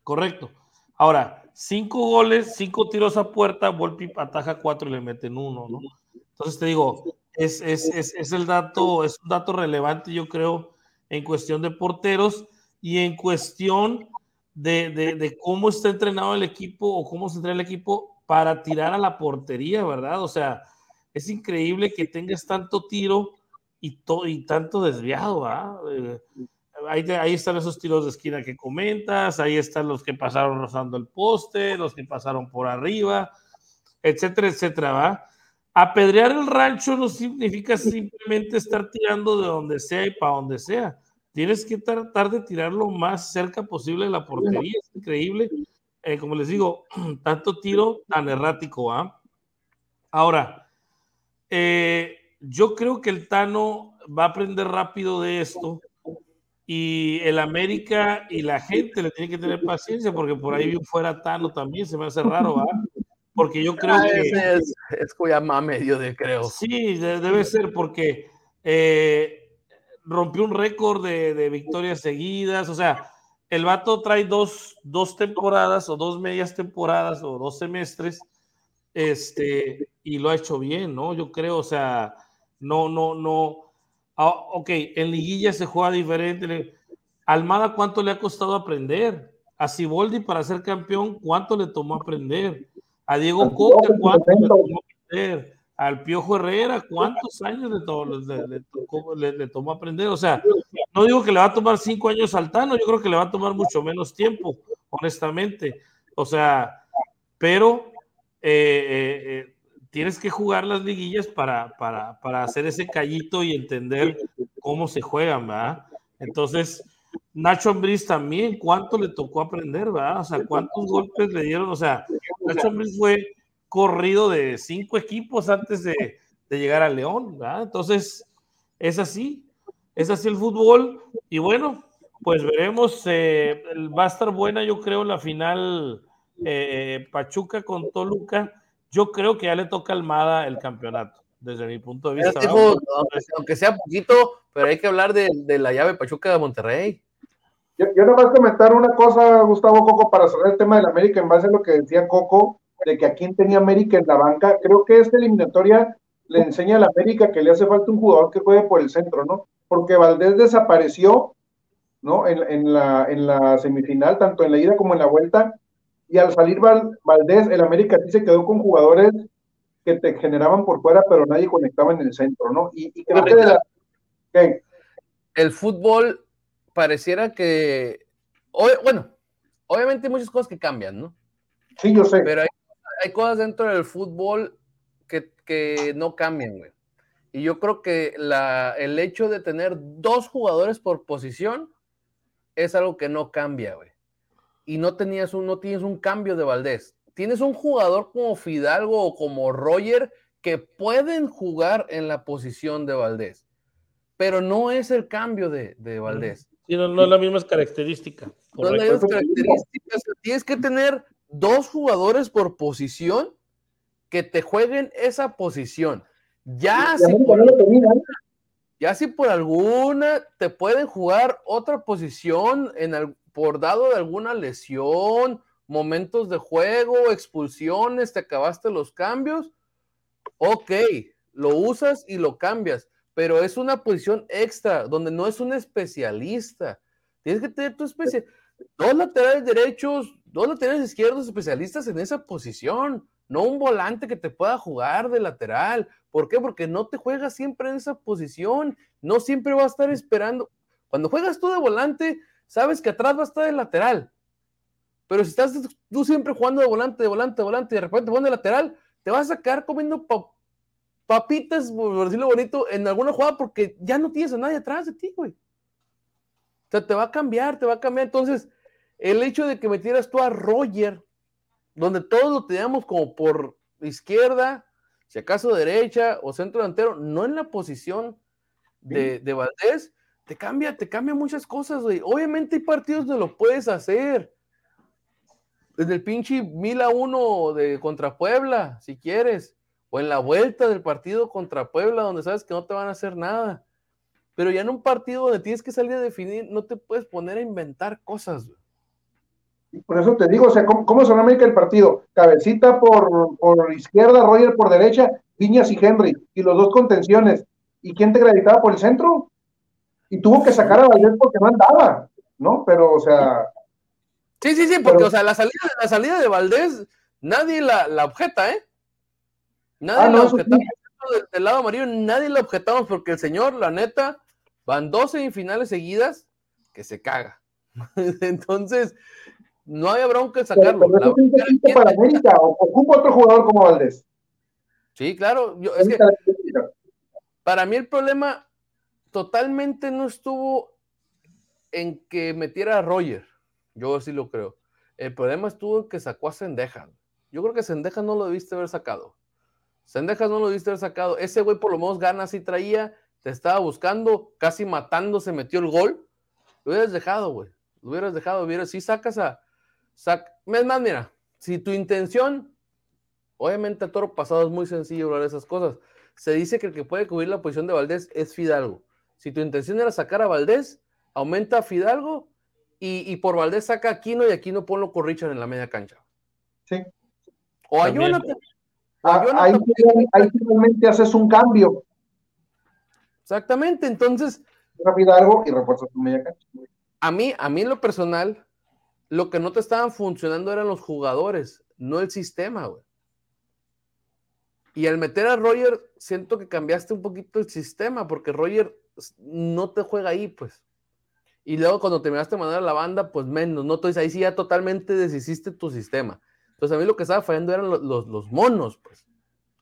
Correcto. Ahora, cinco goles, cinco tiros a puerta, Volpi ataja cuatro y le meten uno, ¿no? Entonces te digo, es, es, es, es el dato, es un dato relevante, yo creo, en cuestión de porteros y en cuestión de, de, de, cómo está entrenado el equipo o cómo se entrena el equipo para tirar a la portería, ¿verdad? O sea, es increíble que tengas tanto tiro y, to, y tanto desviado. Eh, ahí, ahí, están esos tiros de esquina que comentas, ahí están los que pasaron rozando el poste, los que pasaron por arriba, etcétera, etcétera, ¿va? Apedrear el rancho no significa simplemente estar tirando de donde sea y para donde sea. Tienes que tratar de tirar lo más cerca posible de la portería. Es increíble. Eh, como les digo, tanto tiro tan errático. ¿ah? Ahora, eh, yo creo que el Tano va a aprender rápido de esto y el América y la gente le tiene que tener paciencia porque por ahí fuera Tano también se me hace raro, ¿va? porque yo creo ah, que... Es, es Cuyamá medio de creo. Sí, debe ser porque eh, rompió un récord de, de, victorias seguidas, o sea, el vato trae dos, dos temporadas o dos medias temporadas o dos semestres, este, y lo ha hecho bien, ¿no? Yo creo, o sea, no, no, no. Ah, ok, en liguilla se juega diferente. Almada, ¿cuánto le ha costado aprender? A Siboldi para ser campeón, ¿cuánto le tomó aprender? A Diego Coca, ¿cuánto le tomó aprender? Al Piojo Herrera, ¿cuántos años le, le, tomó aprender? O sea, no digo que le va a tomar cinco años saltando, yo creo que le va a tomar mucho menos tiempo, honestamente. O sea, pero eh, eh, eh, tienes que jugar las liguillas para, para, para hacer ese callito y entender cómo se juegan, ¿verdad? Entonces, Nacho Ambriz también, ¿cuánto le tocó aprender, verdad? O sea, ¿cuántos golpes le dieron? O sea, Nacho Ambriz fue corrido de cinco equipos antes de, de llegar a León, ¿verdad? Entonces, es así, es así el fútbol. Y bueno, pues veremos, va a estar buena, yo creo, la final eh, Pachuca con Toluca. Yo creo que ya le toca a Almada el campeonato, desde mi punto de vista. aunque sea poquito, pero hay que hablar de, de la llave Pachuca de Monterrey. Yo, yo nomás comentar una cosa, Gustavo Coco, para cerrar el tema del América, en base a lo que decía Coco, de que a quién tenía América en la banca. Creo que esta eliminatoria le enseña a la América que le hace falta un jugador que juegue por el centro, ¿no? Porque Valdés desapareció, ¿no? En, en, la, en la semifinal, tanto en la ida como en la vuelta, y al salir Valdés, el América sí se quedó con jugadores que te generaban por fuera, pero nadie conectaba en el centro, ¿no? Y, y creo que de la, ¿qué? el fútbol pareciera que, bueno, obviamente hay muchas cosas que cambian, ¿no? Sí, yo sé. Pero hay, hay cosas dentro del fútbol que, que no cambian, güey. Y yo creo que la, el hecho de tener dos jugadores por posición es algo que no cambia, güey. Y no tenías un, no tienes un cambio de Valdés. Tienes un jugador como Fidalgo o como Roger que pueden jugar en la posición de Valdés pero no es el cambio de, de Valdés. Sí, no, no, es la misma característica. No es la misma característica. Tienes que tener dos jugadores por posición que te jueguen esa posición. Ya, si por, ya si por alguna te pueden jugar otra posición en el, por dado de alguna lesión, momentos de juego, expulsiones, te acabaste los cambios, ok, lo usas y lo cambias pero es una posición extra, donde no es un especialista. Tienes que tener tu especie. Dos laterales derechos, dos laterales izquierdos especialistas en esa posición, no un volante que te pueda jugar de lateral. ¿Por qué? Porque no te juegas siempre en esa posición, no siempre va a estar esperando. Cuando juegas tú de volante, sabes que atrás va a estar el lateral. Pero si estás tú siempre jugando de volante, de volante, de volante, y de repente pones de lateral, te vas a sacar comiendo papitas, por decirlo bonito, en alguna jugada porque ya no tienes a nadie atrás de ti, güey. O sea, te va a cambiar, te va a cambiar. Entonces, el hecho de que metieras tú a Roger, donde todos lo teníamos como por izquierda, si acaso derecha o centro delantero, no en la posición de, de Valdés, te cambia, te cambia muchas cosas, güey. Obviamente hay partidos donde lo puedes hacer. Desde el pinche mil a uno de contra Puebla, si quieres. O en la vuelta del partido contra Puebla, donde sabes que no te van a hacer nada. Pero ya en un partido donde tienes que salir a definir, no te puedes poner a inventar cosas, güey. Por eso te digo, o sea, ¿cómo, cómo son América el partido? Cabecita por, por izquierda, Roger por derecha, Viñas y Henry, y los dos contenciones. ¿Y quién te gravitaba por el centro? Y tuvo que sacar a Valdés porque no andaba, ¿no? Pero, o sea. Sí, sí, sí, porque, o sea, la salida, la salida de Valdés, nadie la, la objeta, ¿eh? Nadie ah, la objetamos. Del, lado amarillo, nadie la objetamos porque el señor, la neta, van dos semifinales seguidas que se caga. Entonces, no había bronca en sacarlo. Pero, es para América, ocupa otro jugador como Valdés. Sí, claro. Yo, es que, para mí el problema totalmente no estuvo en que metiera a Roger. Yo sí lo creo. El problema estuvo en que sacó a Sendeja. Yo creo que Sendeja no lo debiste haber sacado. Sendeja no lo debiste haber sacado. Ese güey por lo menos ganas y traía, te estaba buscando, casi matando, se metió el gol. Lo hubieras dejado, güey. Lo hubieras dejado, hubieras, si sacas a. Sac... Es más, mira, si tu intención, obviamente a toro pasado es muy sencillo hablar de esas cosas. Se dice que el que puede cubrir la posición de Valdés es Fidalgo. Si tu intención era sacar a Valdés, aumenta a Fidalgo y, por Valdés saca a Aquino y Aquino ponlo con Richard en la media cancha. Sí. O a Jonathan. Ah, ahí, finalmente haces un cambio. Exactamente, entonces. Fidalgo y refuerzas tu media cancha. A mí, a mí en lo personal, lo que no te estaban funcionando eran los jugadores, no el sistema, güey. Y al meter a Roger, siento que cambiaste un poquito el sistema, porque Roger no te juega ahí, pues. Y luego cuando terminaste de mandar a la banda, pues menos, ¿no? Entonces ahí sí ya totalmente deshiciste tu sistema. Entonces a mí lo que estaba fallando eran los, los, monos, pues.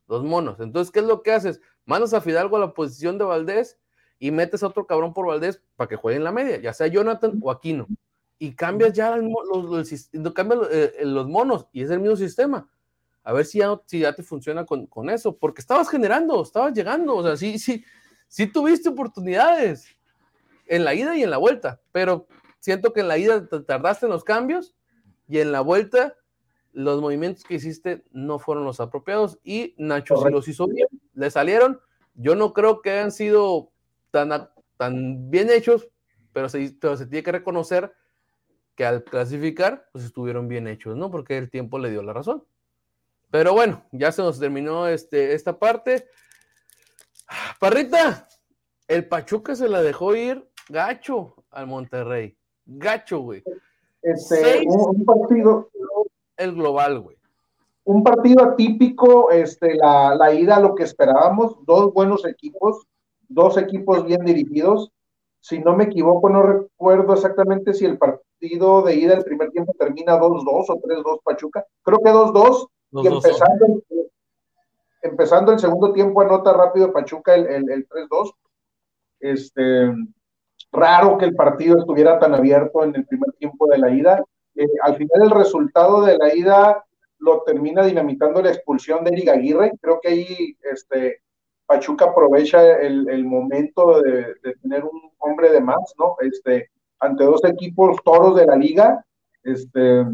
Los monos. Entonces, ¿qué es lo que haces? Mandas a Fidalgo a la posición de Valdés y metes a otro cabrón por Valdés para que juegue en la media, ya sea Jonathan o Aquino. Y cambias ya los, los, cambias, eh, los monos y es el mismo sistema. A ver si ya, si ya te funciona con, con, eso, porque estabas generando, estabas llegando, o sea, sí, sí, sí tuviste oportunidades en la ida y en la vuelta, pero siento que en la ida te tardaste en los cambios y en la vuelta los movimientos que hiciste no fueron los apropiados y Nacho sí los hizo bien, le salieron. Yo no creo que hayan sido tan, tan bien hechos, pero se, pero se tiene que reconocer que al clasificar, pues estuvieron bien hechos, ¿no? Porque el tiempo le dio la razón. Pero bueno, ya se nos terminó este, esta parte. Parrita, el Pachuca se la dejó ir gacho al Monterrey. Gacho, güey. Este, un, partido. El global, güey. Un partido atípico, este, la, la ida, lo que esperábamos, dos buenos equipos, dos equipos bien dirigidos. Si no me equivoco, no recuerdo exactamente si el partido de ida el primer tiempo termina 2-2 o 3-2 Pachuca. Creo que 2-2. Y empezando, empezando el segundo tiempo, anota rápido Pachuca el, el, 3-2. Este, raro que el partido estuviera tan abierto en el primer tiempo de la ida. Eh, al final, el resultado de la ida lo termina dinamitando la expulsión de Eric Aguirre. Creo que ahí este, Pachuca aprovecha el, momento de, tener un hombre de más, ¿no? Este, ante dos equipos toros de la liga, este,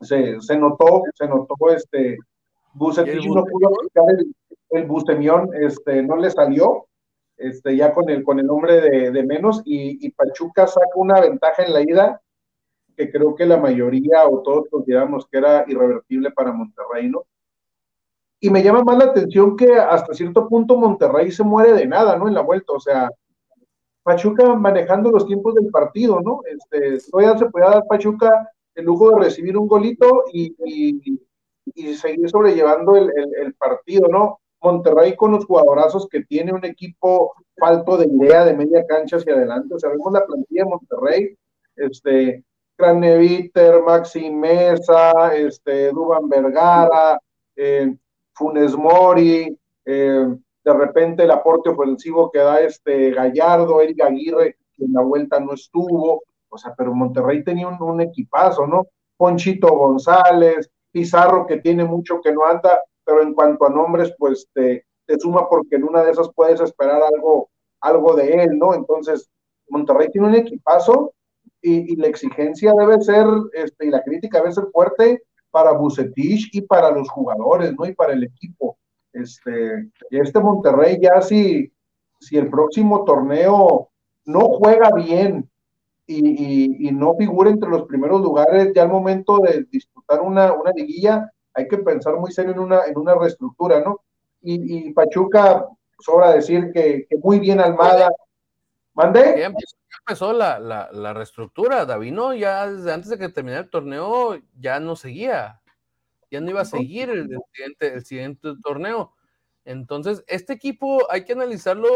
se, se notó, se notó este, Bucetich no pudo aplicar el, el Bustemión, este, no le salió, este, ya con el, con el nombre de, de menos, y, y, Pachuca saca una ventaja en la ida que creo que la mayoría o todos consideramos que era irrevertible para Monterrey, ¿no? Y me llama más la atención que hasta cierto punto Monterrey se muere de nada, ¿no? En la vuelta, o sea, Pachuca manejando los tiempos del partido, ¿no? Este, todavía se podía dar Pachuca el lujo de recibir un golito y, y seguir sobrellevando el, el, partido, ¿no? Monterrey con los jugadorazos que tiene un equipo falto de idea de media cancha hacia adelante. O sea, vemos la plantilla de Monterrey, este, Craneviter, Maxi Mesa, este, Duban Vergara, eh, Funes Mori, eh, de repente el aporte ofensivo que da este Gallardo, Eric Aguirre, que en la vuelta no estuvo, o sea, pero Monterrey tenía un, un equipazo, ¿no? Ponchito González, Pizarro que tiene mucho que no anda, pero en cuanto a nombres, pues te, te suma porque en una de esas puedes esperar algo, algo de él, ¿no? Entonces, Monterrey tiene un equipazo y, la exigencia debe ser, este, y la crítica debe ser fuerte para Bucetich y para los jugadores, ¿no? Y para el equipo. Este, este Monterrey ya si, si el próximo torneo no juega bien y, no figura entre los primeros lugares, ya al momento de disputar una, una liguilla, hay que pensar muy serio en una, en una reestructura, ¿no? Y, Pachuca, sobra decir que, muy bien Almada. ¿Mandé? Ya empezó, la, la, reestructura, Davino, ya desde antes de que terminara el torneo, ya no seguía, ya no iba a seguir el, siguiente, el siguiente torneo. Entonces, este equipo hay que analizarlo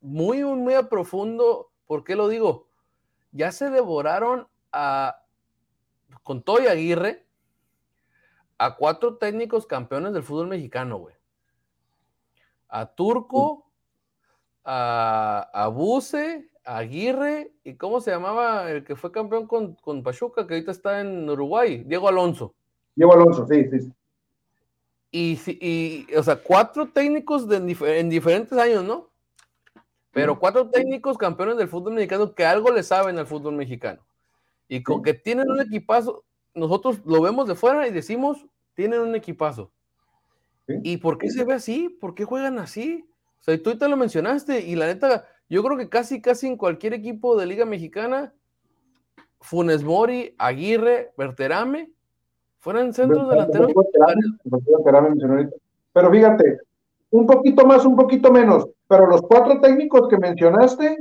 muy, muy a profundo. ¿Por qué lo digo? Ya se devoraron a, con Toy Aguirre, a cuatro técnicos campeones del fútbol mexicano, güey. A Turco, a, a Buse, a Aguirre, y ¿cómo se llamaba el que fue campeón con, con Pachuca, que ahorita está en Uruguay? Diego Alonso. Diego Alonso, sí, sí. Y, y, o sea, cuatro técnicos de, en diferentes años, ¿no? Pero cuatro técnicos campeones del fútbol mexicano que algo le saben al fútbol mexicano. Y con que tienen un equipazo, nosotros lo vemos de fuera y decimos, tienen un equipazo. ¿Y por qué se ve así? ¿Por qué juegan así? O sea, tú te lo mencionaste y la neta, yo creo que casi, casi en cualquier equipo de Liga Mexicana, Funes Mori, Aguirre, Berterame, fueran centros delanteros. Pero fíjate, un poquito más, un poquito menos, pero los cuatro técnicos que mencionaste,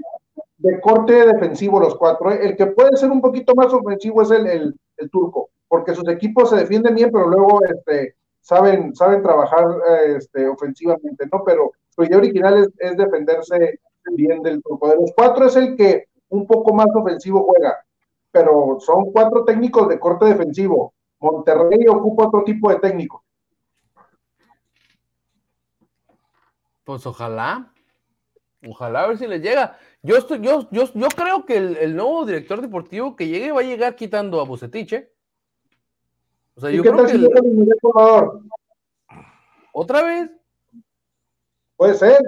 de corte defensivo los cuatro, ¿eh? el que puede ser un poquito más ofensivo es el, el, turco, porque sus equipos se defienden bien, pero luego este, saben, saben trabajar este, ofensivamente, ¿no? Pero su idea original es, defenderse bien del turco. De los cuatro es el que un poco más ofensivo juega, pero son cuatro técnicos de corte defensivo. Monterrey ocupa otro tipo de técnico. Pues ojalá. Ojalá a ver si les llega. Yo estoy, yo, yo, yo creo que el, nuevo director deportivo que llegue va a llegar quitando a Bucetiche. O sea, yo creo que. ¿Otra vez? Puede ser.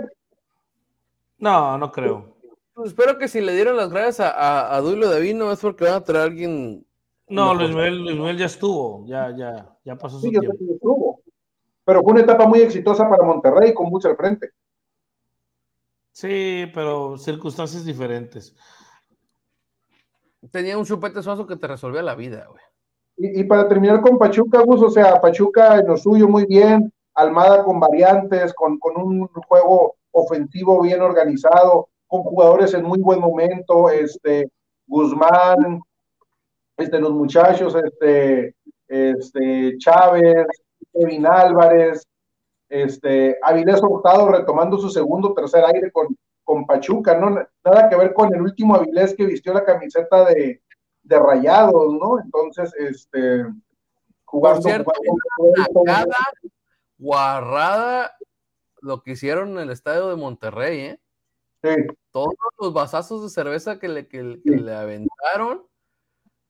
No, no creo. Pues espero que si le dieron las gracias a, a, Duilo Davino es porque van a traer a alguien. No, Luis Manuel, ya estuvo, ya, ya, ya pasó su tiempo. Estuvo pero fue una etapa muy exitosa para Monterrey con mucho al frente. Sí, pero circunstancias diferentes. Tenía un chupete suazo que te resolvía la vida, güey. Y, para terminar con Pachuca, Gus, o sea, Pachuca en lo suyo muy bien, Almada con variantes, con, un juego ofensivo bien organizado, con jugadores en muy buen momento, este, Guzmán, este, los muchachos, este, este, Chávez, Kevin Álvarez, este, Avilés Hurtado retomando su segundo tercer aire con, con Pachuca, ¿no? Nada que ver con el último Avilés que vistió la camiseta de, de Rayados, ¿no? Entonces, este, jugando. cada guarrada lo que hicieron en el estadio de Monterrey, ¿eh? Sí. Todos los vasazos de cerveza que le, que le aventaron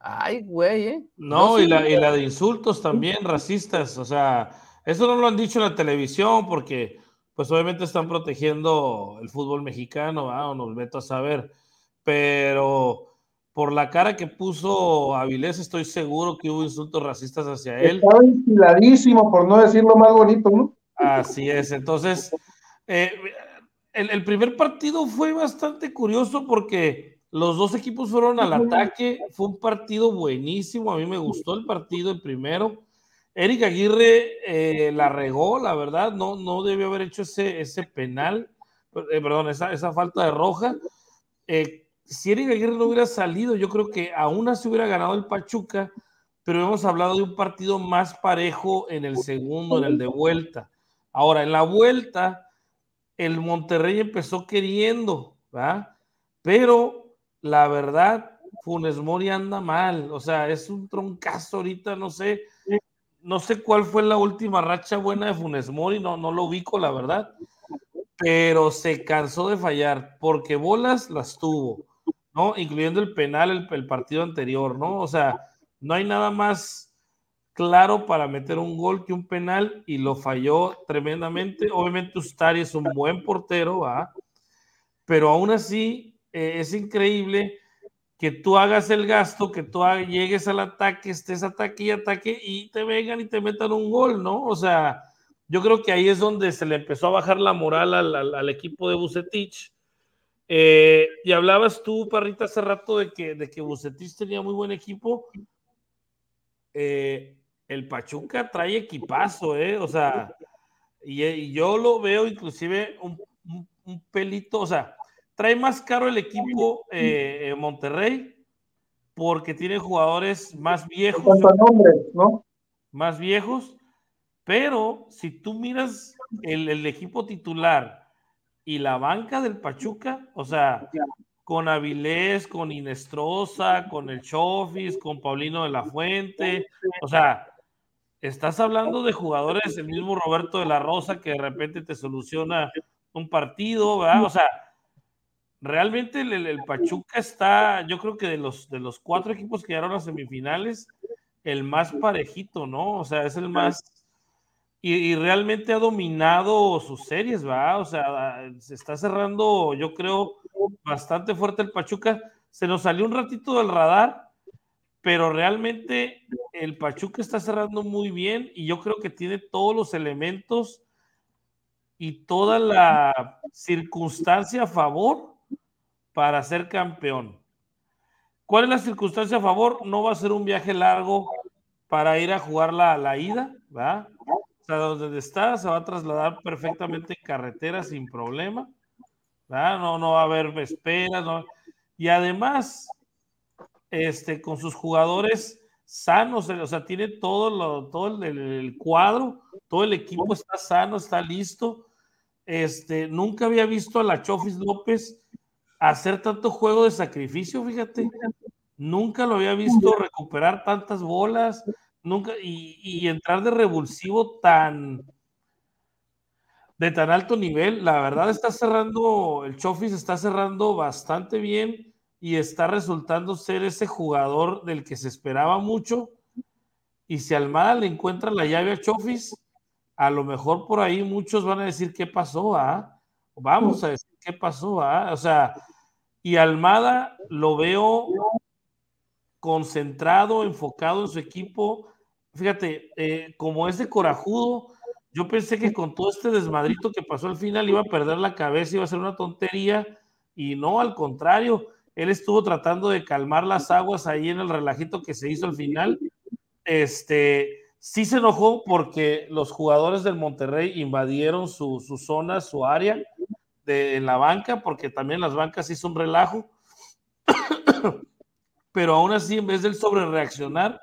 Ay, güey, ¿eh? No, y, la, y la de insultos también, racistas, o sea, eso no lo han dicho en la televisión porque, pues obviamente están protegiendo el fútbol mexicano, o nos meto a saber, pero por la cara que puso Avilés, estoy seguro que hubo insultos racistas hacia él. Estaba inspiradísimo, por no decirlo más bonito, ¿no? Así es, entonces, eh, el, el primer partido fue bastante curioso porque los dos equipos fueron al ataque. Fue un partido buenísimo. A mí me gustó el partido, el primero. Eric Aguirre eh, la regó, la verdad. No, no debió haber hecho ese, ese penal. Eh, perdón, esa, esa, falta de roja. Eh, si Eric Aguirre no hubiera salido, yo creo que aún así hubiera ganado el Pachuca. Pero hemos hablado de un partido más parejo en el segundo, en el de vuelta. Ahora, en la vuelta, el Monterrey empezó queriendo, ¿verdad? Pero la verdad, Funes Mori anda mal, o sea, es un troncazo ahorita, no sé, no sé cuál fue la última racha buena de Funes Mori, no, no lo ubico, la verdad, pero se cansó de fallar, porque bolas las tuvo, ¿no? Incluyendo el penal, el, partido anterior, ¿no? O sea, no hay nada más claro para meter un gol que un penal y lo falló tremendamente. Obviamente Ustari es un buen portero, ¿va? Pero aún así eh, es increíble que tú hagas el gasto, que tú llegues al ataque, estés ataque y ataque y te vengan y te metan un gol, ¿no? O sea, yo creo que ahí es donde se le empezó a bajar la moral al, equipo de Bucetich. Eh, y hablabas tú, Parrita, hace rato de que, de Bucetich tenía muy buen equipo. Eh, el Pachuca trae equipazo, ¿eh? O sea, y, yo lo veo inclusive un, pelito, o sea, trae más caro el equipo eh, Monterrey porque tiene jugadores más viejos. ¿no? Más viejos, pero si tú miras el, equipo titular y la banca del Pachuca, o sea, con Avilés, con Inestrosa, con el Chofis, con Paulino de la Fuente, o sea, estás hablando de jugadores, el mismo Roberto de la Rosa que de repente te soluciona un partido, ¿verdad? O sea, realmente el, Pachuca está, yo creo que de los, de los cuatro equipos que llegaron a semifinales, el más parejito, ¿no? O sea, es el más... Y, realmente ha dominado sus series, ¿va? O sea, se está cerrando, yo creo, bastante fuerte el Pachuca. Se nos salió un ratito del radar, pero realmente el Pachuca está cerrando muy bien y yo creo que tiene todos los elementos y toda la circunstancia a favor para ser campeón. ¿Cuál es la circunstancia a favor? No va a ser un viaje largo para ir a jugar la, la ida, ¿va? O sea, donde está se va a trasladar perfectamente en carretera sin problema, ¿va? No, no va a haber esperas, y además, este, con sus jugadores sanos, o sea, tiene todo, lo, todo el, cuadro, todo el equipo está sano, está listo. Este, nunca había visto a la Chofis López hacer tanto juego de sacrificio, fíjate. Nunca lo había visto recuperar tantas bolas, nunca, y, entrar de revulsivo tan de tan alto nivel. La verdad está cerrando, el Chofis está cerrando bastante bien y está resultando ser ese jugador del que se esperaba mucho. Y si Almada le encuentra la llave a Chofis, a lo mejor por ahí muchos van a decir qué pasó, ¿ah? Vamos a decir qué pasó, ¿ah? O sea, y Almada lo veo concentrado, enfocado en su equipo. Fíjate, eh, como es de corajudo, yo pensé que con todo este desmadrito que pasó al final iba a perder la cabeza, iba a ser una tontería, y no, al contrario, él estuvo tratando de calmar las aguas ahí en el relajito que se hizo al final. Este, sí se enojó porque los jugadores del Monterrey invadieron su, zona, su área de, en la banca, porque también las bancas hizo un relajo. Pero aún así, en vez del sobre reaccionar,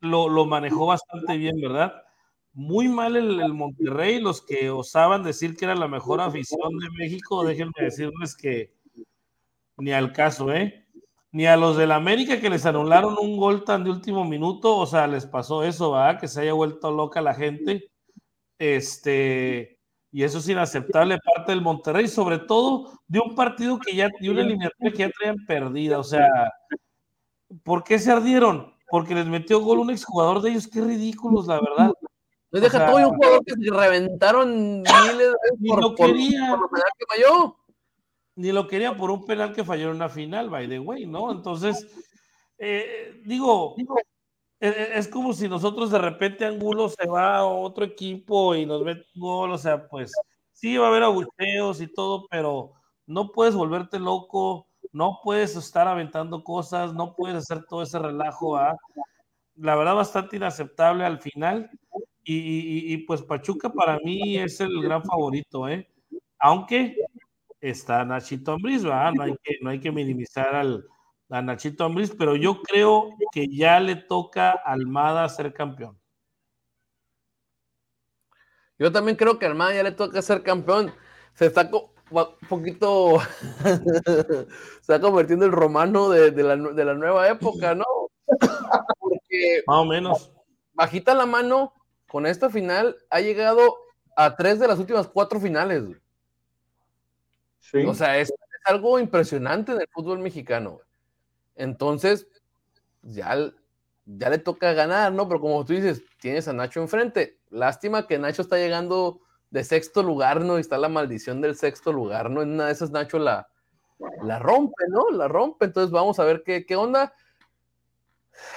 lo, lo manejó bastante bien, ¿verdad? Muy mal el, el, Monterrey, los que osaban decir que era la mejor afición de México, déjenme decirles que, ni al caso, ¿eh? Ni a los del América que les anularon un gol tan de último minuto, o sea, les pasó eso, ¿verdad? Que se haya vuelto loca la gente. Este, y eso es inaceptable parte del Monterrey, sobre todo de un partido que ya, de una eliminatoria que ya traían perdida, o sea, ¿por qué se ardieron? Porque les metió gol un exjugador de ellos, qué ridículos, la verdad. No deja todo un jugador que se reventaron miles de por, lo quería. Por, que falló ni lo quería por un penal que falló en una final, by the way, ¿no? Entonces, eh, digo, es, como si nosotros de repente Angulo se va a otro equipo y nos mete gol, o sea, pues sí va a haber abucheos y todo, pero no puedes volverte loco, no puedes estar aventando cosas, no puedes hacer todo ese relajo, ¿ah? La verdad, bastante inaceptable al final. Y, pues Pachuca para mí es el gran favorito, ¿eh? Aunque está Nachito Ambriz, ¿verdad? No hay que, no hay que minimizar al, a Nachito Ambriz, pero yo creo que ya le toca a Almada ser campeón. Yo también creo que a Almada ya le toca ser campeón. Se está un poquito, se está convirtiendo el romano de, la, de, la, nueva época, ¿no? Porque más o menos. Bajita la mano, con esta final ha llegado a tres de las últimas cuatro finales. O sea, es, algo impresionante en el fútbol mexicano. Entonces, ya, ya le toca ganar, ¿no? Pero como tú dices, tienes a Nacho enfrente. Lástima que Nacho está llegando de sexto lugar, ¿no? Y está la maldición del sexto lugar, ¿no? En una de esas Nacho la, la rompe, ¿no? La rompe. Entonces vamos a ver qué, qué onda.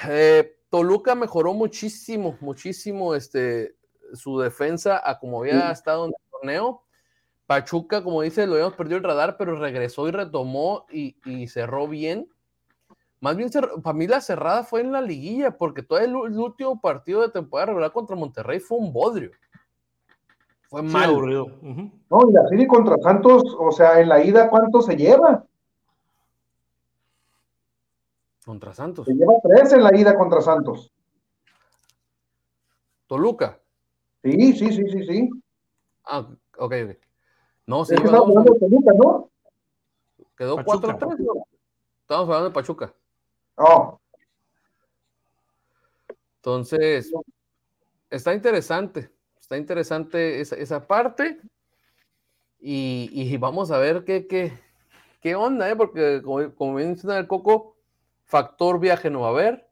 Eh, Toluca mejoró muchísimo, muchísimo este, su defensa a como había estado en el torneo. Pachuca, como dice, lo habíamos perdido el radar, pero regresó y retomó y, y cerró bien. Más bien, para mí la cerrada fue en la liguilla, porque todo el, último partido de temporada regular contra Monterrey fue un bodrio. Fue mal. aburrido. No, y la serie contra Santos, o sea, en la ida, ¿cuánto se lleva? Contra Santos. Se lleva tres en la ida contra Santos. Toluca. Sí, sí, sí, sí, sí. Ah, ok, ok. No, sí. estamos hablando de Toluca, ¿no? Quedó 4-3, ¿no? Estamos hablando de Pachuca. Oh. Entonces, está interesante, está interesante esa, parte. Y, vamos a ver qué, qué, qué onda, ¿eh? porque como, como menciona el Coco, factor viaje no va a haber.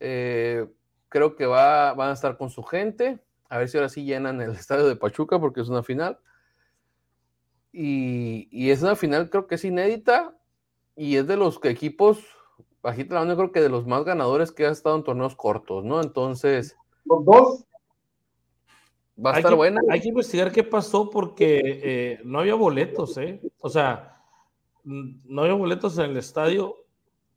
Eh, creo que va, van a estar con su gente. A ver si ahora sí llenan el estadio de Pachuca, porque es una final. Y, y es una final, creo que es inédita. Y es de los equipos bajita la mano, creo que de los más ganadores que ha estado en torneos cortos, ¿no? Entonces. Los dos. Va a estar buena. Hay que investigar qué pasó porque eh, no había boletos, ¿eh? O sea, no había boletos en el estadio.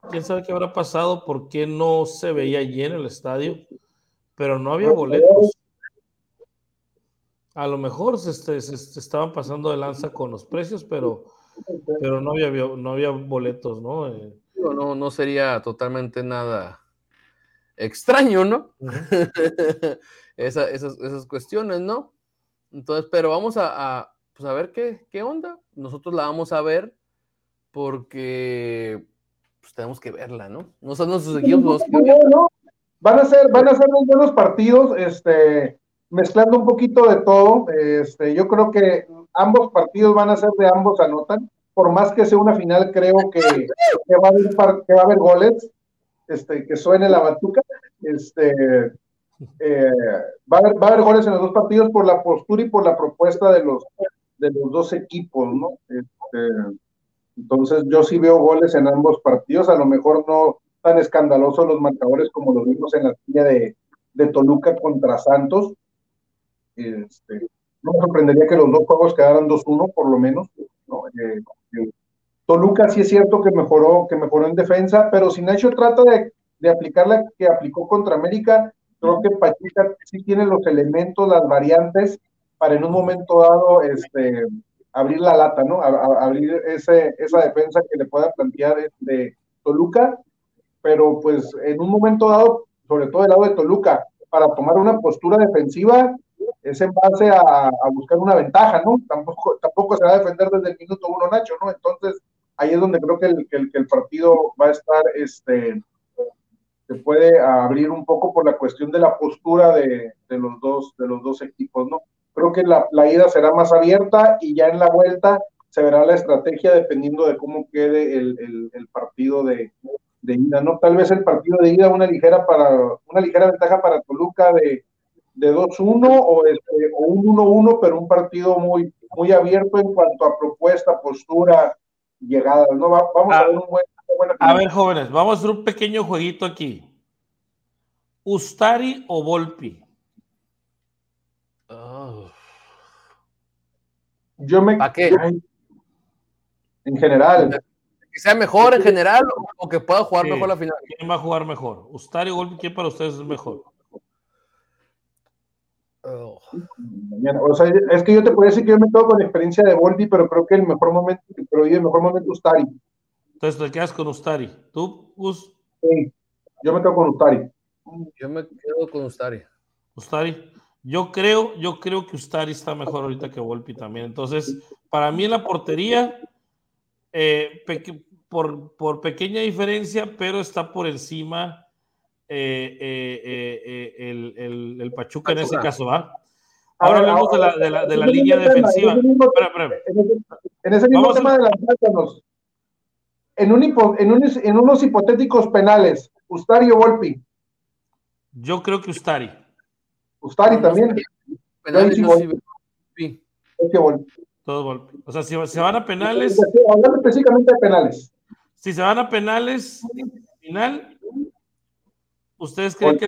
Quién sabe qué habrá pasado, por qué no se veía lleno el estadio, pero no había boletos. A lo mejor se, se estaban pasando de lanza con los precios, pero, pero no, había, no había boletos, ¿no? Eh, no, no sería totalmente nada extraño, ¿no? esas, cuestiones, ¿no? Entonces, pero vamos a, pues a ver qué, qué, onda. Nosotros la vamos a ver porque pues, tenemos que verla, ¿no? No son nuestros equipos. Van a ser, van a ser muy buenos partidos, este, mezclando un poquito de todo. Este, yo creo que ambos partidos van a ser de ambos anotan por más que sea una final, creo que, va, a haber, goles, este, que suene la batuca, este, eh, va, a haber, goles en los dos partidos por la postura y por la propuesta de los, de los dos equipos, ¿no? Este, entonces yo sí veo goles en ambos partidos, a lo mejor no tan escandalosos los marcadores como los vimos en la silla de, Toluca contra Santos. Este, no me sorprendería que los dos juegos quedaran 2-1 por lo menos. ¿no? Eh, Toluca sí es cierto que mejoró, que mejoró en defensa, pero si Nacho trata de, de aplicar la que aplicó contra América, creo que Pachuca sí tiene los elementos, las variantes para en un momento dado este, abrir la lata, ¿no? abrir ese, esa defensa que le pueda plantear este, Toluca, pero pues en un momento dado, sobre todo del lado de Toluca, para tomar una postura defensiva, es en base a, buscar una ventaja, ¿no? Tampoco, tampoco se va a defender desde el minuto uno Nacho, ¿no? Entonces, ahí es donde creo que el, que el, partido va a estar, este, se puede abrir un poco por la cuestión de la postura de, de los, dos, de los dos equipos, ¿no? Creo que la, ida será más abierta y ya en la vuelta se verá la estrategia dependiendo de cómo quede el, el, partido de, de, ida, ¿no? Tal vez el partido de ida una ligera para una ligera ventaja para Toluca de de 2-1 o, este, o un 1-1, pero un partido muy, muy abierto en cuanto a propuesta, postura, llegada. ¿no? vamos a, ah, ver un buen. A ver, jóvenes, vamos a hacer un pequeño jueguito aquí. ¿Ustari o Volpi? Yo me. ¿Para qué? En general. Que sea mejor en general o que pueda jugar mejor la final. ¿Quién va a jugar mejor? ¿Ustari o Volpi? ¿Quién para ustedes es mejor? O sea, es que yo te puedo decir que yo me quedo con la experiencia de Volpi, pero creo que el mejor momento, pero el mejor momento Ustari. Entonces te quedas con Ustari. ¿Tú, Gus? Sí, yo me quedo con Ustari. Yo me quedo con Ustari. Ustari. Yo creo, yo creo que Ustari está mejor ahorita que Volpi también. Entonces, para mí en la portería, eh, por, por pequeña diferencia, pero está por encima el, el, el, Pachuca, en ese caso, ¿va? Ahora hablamos de la, de la, de la línea defensiva. Espera, espera. En ese mismo tema de las en, un, en, un, en unos hipotéticos penales, Ustari o Volpi. Yo creo que Ustari. Ustari también. Penales, sí, Todo Volpi. O sea, si se van a penales, Hablando específicamente de penales. si se van a penales, final, ¿ustedes creen que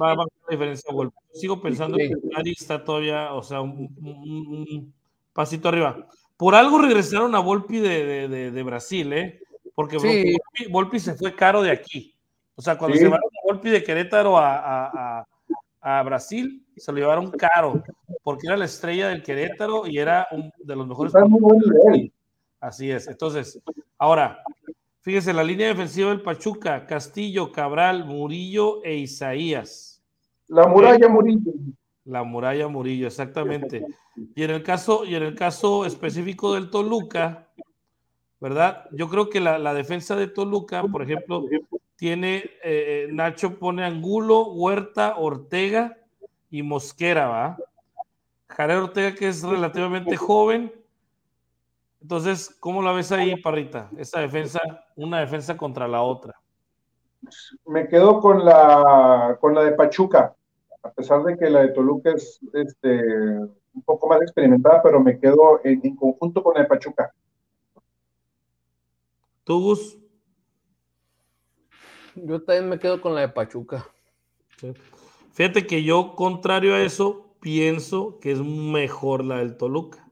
va a bajar la diferencia a Volpi? Sigo pensando que Ari está todavía, o sea, un, un- un pasito arriba. Por algo regresaron a Volpi de, de- de- de Brasil, ¿eh? Porque Sí. Volpi, Volpi se fue caro de aquí. O sea, cuando Sí. se llevaron a Volpi de Querétaro a, a- a- a Brasil, se lo llevaron caro, porque era la estrella del Querétaro y era un de los mejores. Está muy buen nivel. Así es. Entonces, ahora, fíjese, la línea defensiva del Pachuca, Castillo, Cabral, Murillo e Isaías. La muralla Murillo. La muralla Murillo, exactamente. Y en el caso, y en el caso específico del Toluca, ¿verdad? Yo creo que la, la defensa de Toluca, por ejemplo, tiene, eh, eh, Nacho pone Angulo, Huerta, Ortega y Mosquera, ¿va? Jared Ortega, que es relativamente joven. Entonces, ¿cómo la ves ahí, Parrita? Esa defensa, una defensa contra la otra. Me quedo con la, con la de Pachuca, a pesar de que la de Toluca es este, un poco más experimentada, pero me quedo en, en conjunto con la de Pachuca. ¿Tú, Gus? Yo también me quedo con la de Pachuca. Sí. Fíjate que yo, contrario a eso, pienso que es mejor la del Toluca.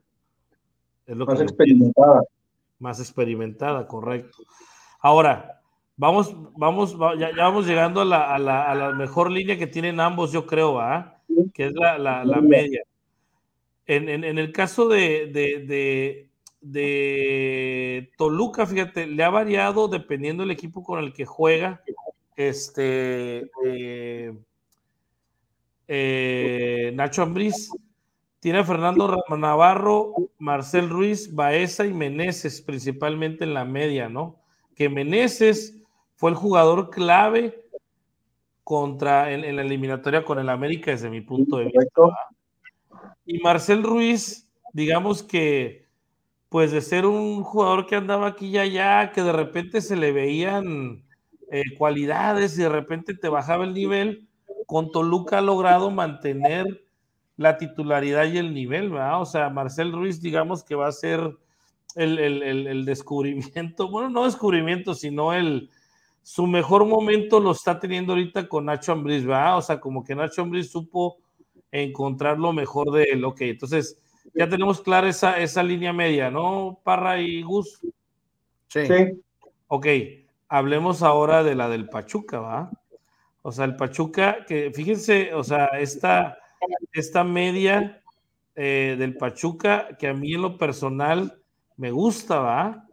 Es lo Más que experimentada. más experimentada, correcto. Ahora, vamos, vamos, va- ya, ya vamos llegando a la, a, la, a la mejor línea que tienen ambos, yo creo, ¿va? que es la, la- la media. En, en- en el caso de, de, de- de Toluca, fíjate, le ha variado dependiendo del equipo con el que juega. Este eh, eh, Nacho Ambriz tiene a Fernando Navarro, Marcel Ruiz, Baeza y Meneses, principalmente en la media, ¿no? Que Meneses fue el jugador clave contra en, en la eliminatoria con el América desde mi punto de vista. Y Marcel Ruiz, digamos que, pues de ser un jugador que andaba aquí y allá, que de repente se le veían eh, cualidades y de repente te bajaba el nivel, con Toluca ha logrado mantener la titularidad y el nivel, ¿verdad? O sea, Marcel Ruiz, digamos que va a ser el, el- el- el descubrimiento, bueno, no descubrimiento, sino el su mejor momento lo está teniendo ahorita con Nacho Ambriz, ¿verdad? O sea, como que Nacho Ambriz supo encontrar lo mejor de él. Ok, entonces ya tenemos clara esa, esa línea media, ¿no, Parra y Gus? Sí. Sí, Ok, hablemos ahora de la del Pachuca, ¿va? O sea, el Pachuca, que fíjense, o sea, esta, esta media eh, del Pachuca, que a mí en lo personal me gusta, ¿va?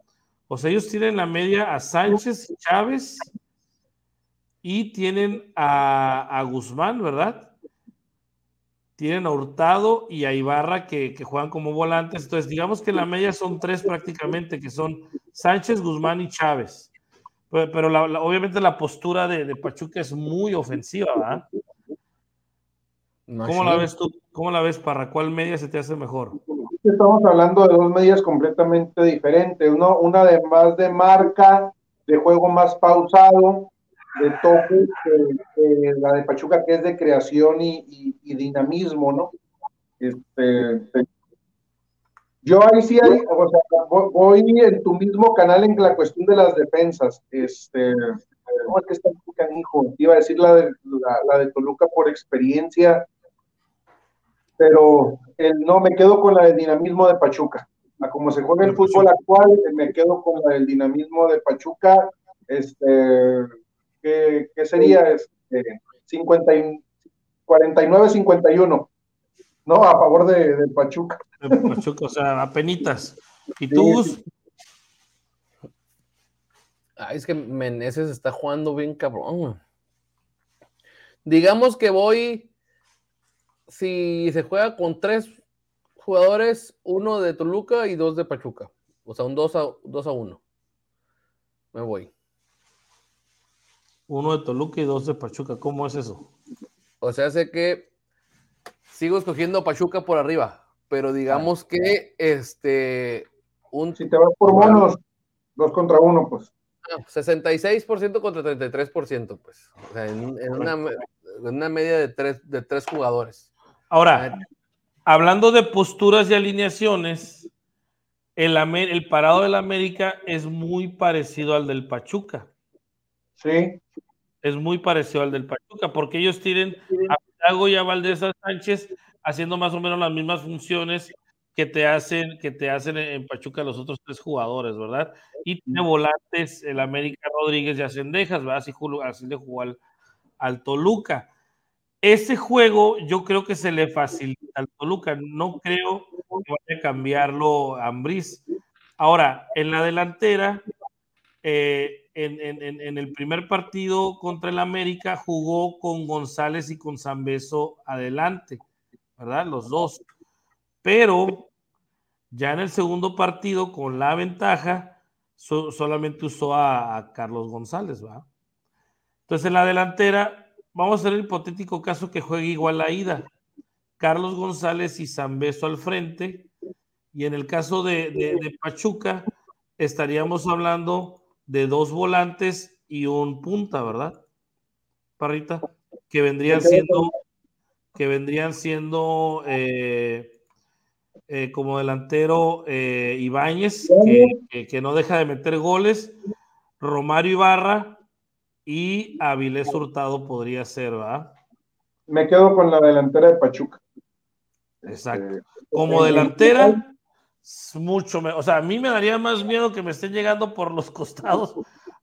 O sea, ellos tienen la media a Sánchez y Chávez y tienen a, a Guzmán, ¿verdad? Tienen a Hurtado y a Ibarra que, que juegan como volantes. Entonces, digamos que la media son tres prácticamente, que son Sánchez, Guzmán y Chávez. Pero, obviamente la postura de, de Pachuca es muy ofensiva, ¿verdad? ¿Cómo la ves tú? ¿Cómo la ves, para ¿Cuál media se te hace mejor? estamos hablando de dos medidas completamente diferentes, ¿no? Una de más de marca, de juego más pausado, de toque, que- que la de Pachuca que es de creación y, y- y dinamismo, ¿no? Este, yo ahí sí hay, o sea, vo- voy en tu mismo canal en la cuestión de las defensas. Este, no, es que está muy canijo. Iba a decir la de, la, la de Toluca por experiencia, pero el, no, me quedo con la del dinamismo de Pachuca. A como se juega el De fútbol actual, me quedo con la del dinamismo de Pachuca. Este, ¿qué, qué sería? Este, 50 y- 49-51. No, a favor de, de Pachuca. De Pachuca, o sea, apenitas. ¿Y tú, Sí, es que Meneses está jugando bien cabrón. Digamos que voy, si se juega con tres jugadores, uno de Toluca y dos de Pachuca. O sea, un 2 a, 2 a 1. Me voy. Uno de Toluca y dos de Pachuca. ¿Cómo es eso? O sea, sé que sigo escogiendo a Pachuca por arriba, pero digamos que este un Si te vas por monos, dos contra uno, pues. Ah, 66% contra 33%, pues. O sea, en, en una, en una media de tres, de tres jugadores. Ahora, hablando de posturas y alineaciones, el, el parado del América es muy parecido al del Pachuca. Sí. Es muy parecido al del Pachuca, porque ellos tienen a Pitago y a Valdés Sánchez haciendo más o menos las mismas funciones que te hacen, que te hacen en Pachuca los otros tres jugadores, ¿verdad? Y tiene volantes el América Rodríguez y Acendejas, ¿verdad? Así, así le jugó al, al Toluca. Ese juego yo creo que se le facilita al Toluca, no creo que vaya a cambiarlo a Ambriz. Ahora, en la delantera, eh, en, el primer partido contra el América jugó con González y con Zambeso adelante, ¿verdad? Los dos. Pero ya en el segundo partido, con la ventaja, solamente usó a, a Carlos González, ¿verdad? Entonces en la delantera Vamos a hacer el hipotético caso que juegue igual la ida. Carlos González y Zambeso al frente. Y en el caso de, Pachuca, estaríamos hablando de dos volantes y un punta, ¿verdad? Parrita, que vendrían siendo, que vendrían siendo eh, eh, como delantero eh, Ibáñez, que, no deja de meter goles, Romario Ibarra, y Avilés Hurtado podría ser, ¿verdad? Me quedo con la delantera de Pachuca. Exacto. Este, Como delantera, mucho O sea, a mí me daría más miedo que me estén llegando por los costados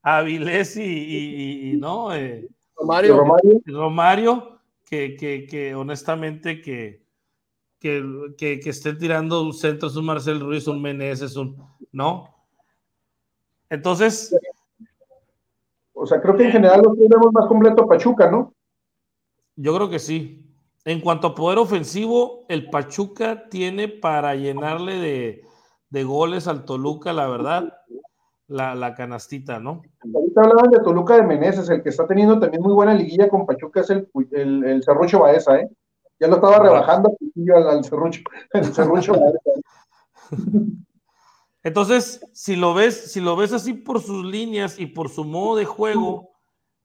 Avilés y, no. Eh, Romario. Romario. que, que, honestamente que, que, que, estén tirando centros un Marcel Ruiz, un Meneses, un. ¿No? Entonces, o sea, creo que en general lo tenemos más completo Pachuca, ¿no? Yo creo que sí. En cuanto a poder ofensivo, el Pachuca tiene para llenarle de, goles al Toluca, la verdad, la, canastita, ¿no? Ahorita hablaban de Toluca de Meneses, el que está teniendo también muy buena liguilla con Pachuca es el, el, el Cerrucho Baeza, ¿eh? Ya lo estaba rebajando al, al Cerrucho, el Cerrucho Baeza. Entonces, si lo ves, si lo ves así por sus líneas y por su modo de juego,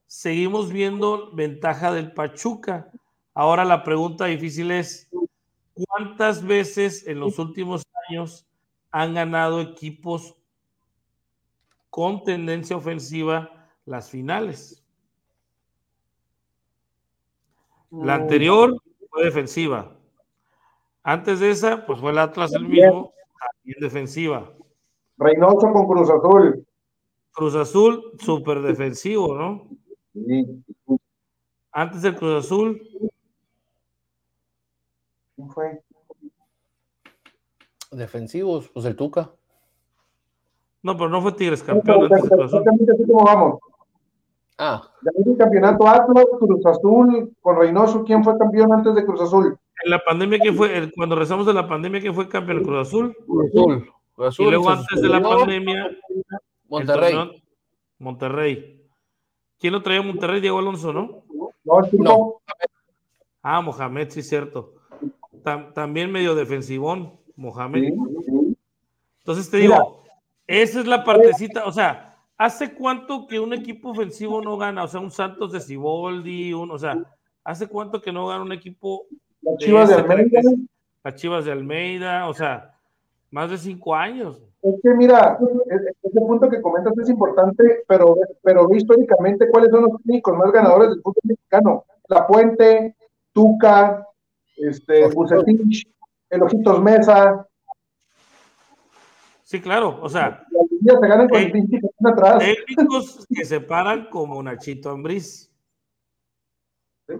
seguimos viendo ventaja del Pachuca. Ahora la pregunta difícil es, ¿cuántas veces en los últimos años han ganado equipos con tendencia ofensiva las finales? La anterior fue defensiva. Antes de esa, pues fue el Atlas el mismo, también defensiva. Reynoso con Cruz Azul. Cruz Azul, súper defensivo, ¿no? Sí. Antes del Cruz Azul. ¿Quién fue? Defensivos, pues el Tuca. No, pero no fue Tigres campeón. cómo vamos. Ah. el campeonato Atlas, Cruz Azul, con Reynoso, ¿quién fue campeón antes de Cruz Azul? En la pandemia, ¿quién fue? Cuando rezamos de la pandemia, ¿quién fue campeón? ¿Cruz Azul? Cruz Azul y luego antes de la pandemia, Monterrey. Monterrey. ¿Quién lo traía Monterrey? Diego Alonso, ¿no? No, Ah, Mohamed, sí, cierto. también medio defensivón, Mohamed. Entonces te digo, esa es la partecita, o sea, ¿hace cuánto que un equipo ofensivo no gana? O sea, un Santos de Ciboldi, un, o sea, ¿hace cuánto que no gana un equipo? Las Chivas de Almeida. Las Chivas de Almeida, o sea, más de cinco años. Es que mira, ese punto que comentas es importante, pero, pero históricamente cuáles son los técnicos más ganadores del fútbol mexicano. La Puente, Tuca, este, Bucetich, El Ojitos Mesa. Sí, claro, o sea. Las se ganan con el pinche que atrás. Técnicos que se paran como Nachito Ambriz. ¿Sí?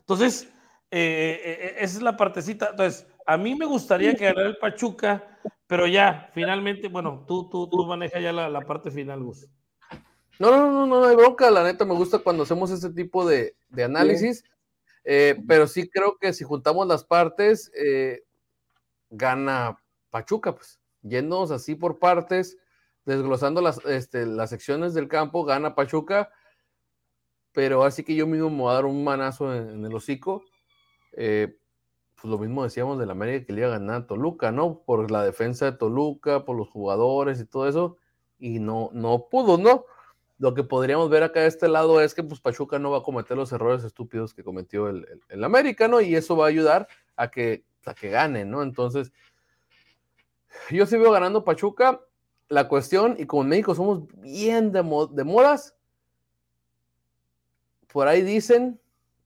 Entonces, eh, eh, eh, esa es la partecita. Entonces, a mí me gustaría que ganara el Pachuca, pero ya, finalmente, bueno, tú, tú, tú manejas ya la, parte final, Gus. No, no, no, no, no hay bronca. La neta me gusta cuando hacemos este tipo de, análisis. Eh, pero sí creo que si juntamos las partes, eh, gana Pachuca, pues. Yéndonos así por partes, desglosando las, este, las secciones del campo, gana Pachuca. Pero así que yo mismo me voy a dar un manazo en, el hocico. Eh, pues lo mismo decíamos del América que le iba a ganar a Toluca, ¿no? Por la defensa de Toluca, por los jugadores y todo eso, y no, no pudo, ¿no? Lo que podríamos ver acá de este lado es que pues Pachuca no va a cometer los errores estúpidos que cometió el, el, América, ¿no? Y eso va a ayudar a que hasta que gane, ¿no? Entonces, yo sí veo ganando Pachuca. La cuestión, y como en México somos bien de, de por ahí dicen,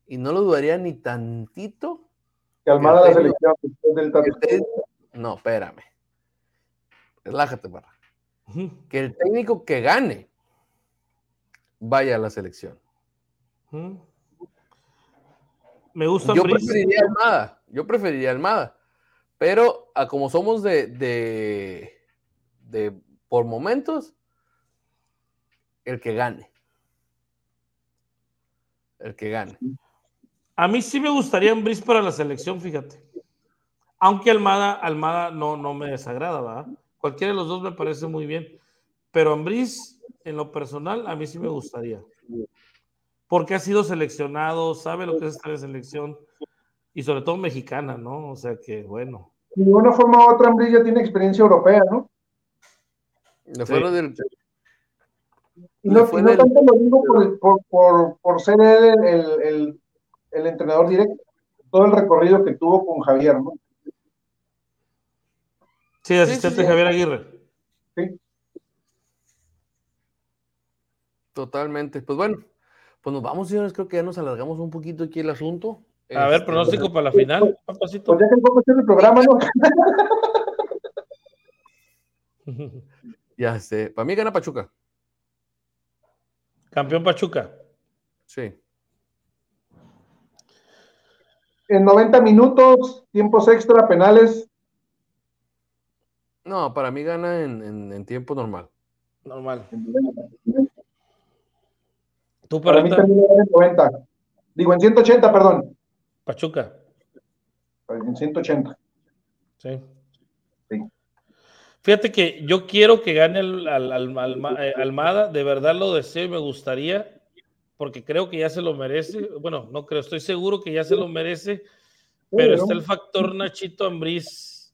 y no lo dudaría ni tantito. Que Almada la selección del No, espérame. Relájate, barra. Que el técnico que gane vaya a la selección. Me gusta Yo preferiría Almada. Yo preferiría Almada. Pero a como somos de, de, de por momentos, el que gane. El que gane. A mí sí me gustaría un bris para la selección, fíjate. Aunque Almada, Almada no, no me desagrada, ¿verdad? Cualquiera de los dos me parece muy bien. Pero Ambris, en lo personal, a mí sí me gustaría. Porque ha sido seleccionado, sabe lo que es estar en selección y sobre todo mexicana, ¿no? O sea que, bueno. De una forma u otra, Ambris ya tiene experiencia europea, ¿no? Le fue del. Y no, no tanto lo digo por, por, por, por ser él el, el, el, entrenador directo, todo el recorrido que tuvo con Javier, ¿no? Sí, asistente sí, sí, Javier Aguirre. Sí. Totalmente. Pues bueno, pues nos vamos, señores. Creo que ya nos alargamos un poquito aquí el asunto. A ver, pronóstico este, para la final, papacito. Pues ya que vamos a hacer el programa, ¿no? ya sé. Para mí gana Pachuca. Campeón Pachuca. Sí. En 90 minutos, tiempos extra, penales. No, para mí gana en, en, en tiempo normal. Normal. ¿Tú para mí también gana en 90. Digo, en 180, perdón. Pachuca. En 180. Sí. Sí. Fíjate que yo quiero que gane el, al, al, al, Almada, de verdad lo deseo y me gustaría, porque creo que ya se lo merece. Bueno, no creo, estoy seguro que ya se lo merece, pero está el factor Nachito Ambriz.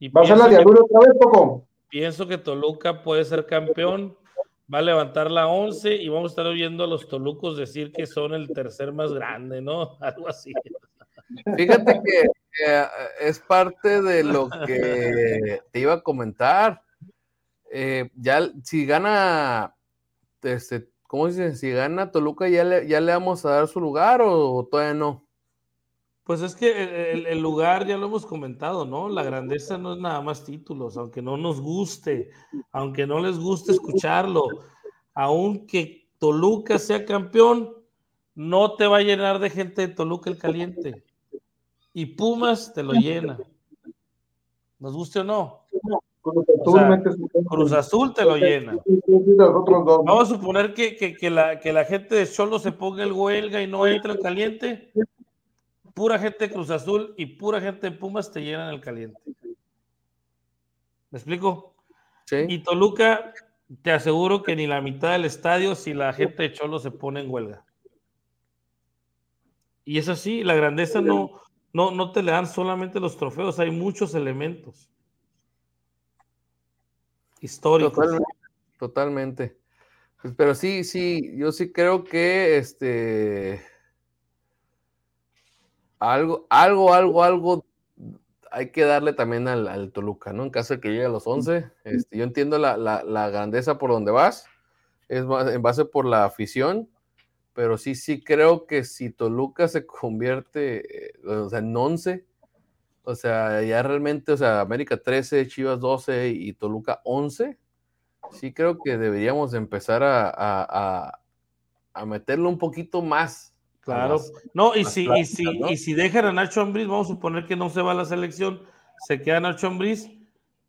Y ¿Va a ser la diablura otra vez, Poco? Pienso que Toluca puede ser campeón, va a levantar la 11 y vamos a estar oyendo a los tolucos decir que son el tercer más grande, ¿no? Algo así. Fíjate que eh, es parte de lo que te iba a comentar. Eh, ya, si gana, este, ¿cómo dice? Si gana Toluca, ¿ya le, ya le vamos a dar su lugar o, o todavía no? Pues es que el, el, lugar ya lo hemos comentado, ¿no? La grandeza no es nada más títulos, aunque no nos guste, aunque no les guste escucharlo, aunque Toluca sea campeón, no te va a llenar de gente de Toluca el caliente. Y Pumas te lo llena. ¿Nos guste o no? Cruz Azul, o sea, Cruz Azul te lo llena. Vamos a suponer que, que, que, la, que la gente de Cholo se ponga el huelga y no entra el caliente pura gente de Cruz Azul y pura gente de Pumas te llenan el caliente. ¿Me explico? Sí. Y Toluca, te aseguro que ni la mitad del estadio si la gente de Cholo se pone en huelga. Y es así, la grandeza no, no, no te le dan solamente los trofeos, hay muchos elementos históricos. Totalmente. totalmente. Pues, pero sí, sí, yo sí creo que este algo, algo, algo, algo hay que darle también al, al, Toluca, ¿no? En caso de que llegue a los 11. Este, yo entiendo la, la, la, grandeza por donde vas, es en base por la afición, pero sí, sí creo que si Toluca se convierte eh, o sea, en 11, o sea, ya realmente, o sea, América 13, Chivas 12 y Toluca 11, sí creo que deberíamos empezar a, a, a, a meterlo un poquito más Claro. no, y si, y, si, ¿no? y si dejan a Nacho Ambriz, vamos a suponer que no se va a la selección, se queda Nacho Ambriz,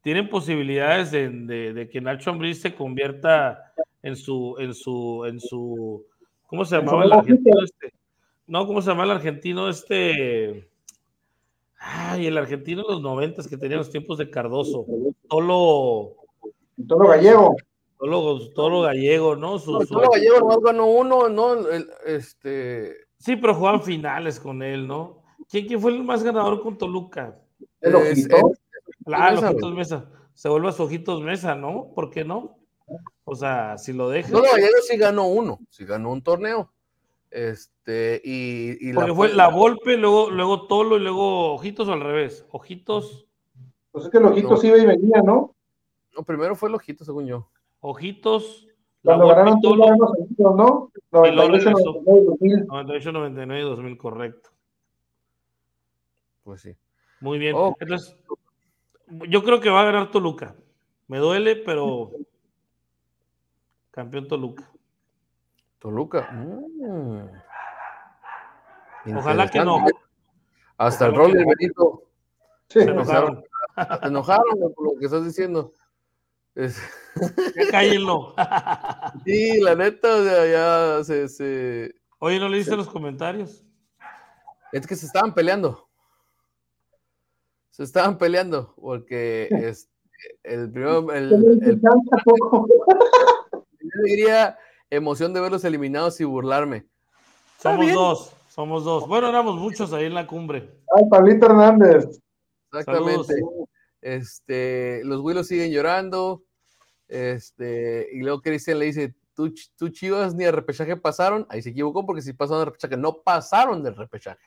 tienen posibilidades de, de, de que Nacho Ambriz se convierta en su, en su, en su, ¿cómo se llamaba el argentino este? No, ¿cómo se llama el argentino este? Ay, el argentino de los noventas que tenía los tiempos de Cardoso. Tolo. Tolo Gallego. Tolo, Tolo Gallego, ¿no? Su. Tolo Gallego nomás ganó uno, ¿no? El, este Sí, pero jugaban finales con él, ¿no? ¿Quién, quién fue el más ganador con Toluca? El Ojito. Claro, el Ojitos Mesa. Se vuelve a su Ojitos Mesa, ¿no? ¿Por qué no? O sea, si lo dejas. No, Gallego sí ganó uno, sí ganó un torneo. Este, y, y Porque fue la Volpe, luego, luego Tolo y luego Ojitos o al revés. Ojitos. Pues es que el Ojitos iba y venía, ¿no? No, primero fue el Ojitos, según yo. Ojitos. Cuando ganaron Tolo, ¿no? 98, 99, 2000. 98, 99 y 2000, correcto. Pues sí. Muy bien. Oh. Entonces, yo creo que va a ganar Toluca. Me duele, pero campeón Toluca. Toluca. Mm. Ojalá que no. Hasta el rol del no. Benito Se enojaron. se enojaron por lo que estás diciendo. Es- Ya cállenlo. sí, la neta, o sea, ya se, se- Oye, ¿no leíste los comentarios? Es que se estaban peleando. Se estaban peleando porque es, el primero, el, el- tampoco. yo diría emoción de verlos eliminados y burlarme. Somos dos, somos dos. Bueno, éramos muchos ahí en la cumbre. Ay, Pablito Hernández. Exactamente. Saludos. Este, los Willos siguen llorando. Este, y luego Cristian le dice: ¿Tú, tú Chivas ni a repechaje pasaron. Ahí se equivocó porque si pasaron al repechaje, no pasaron del repechaje.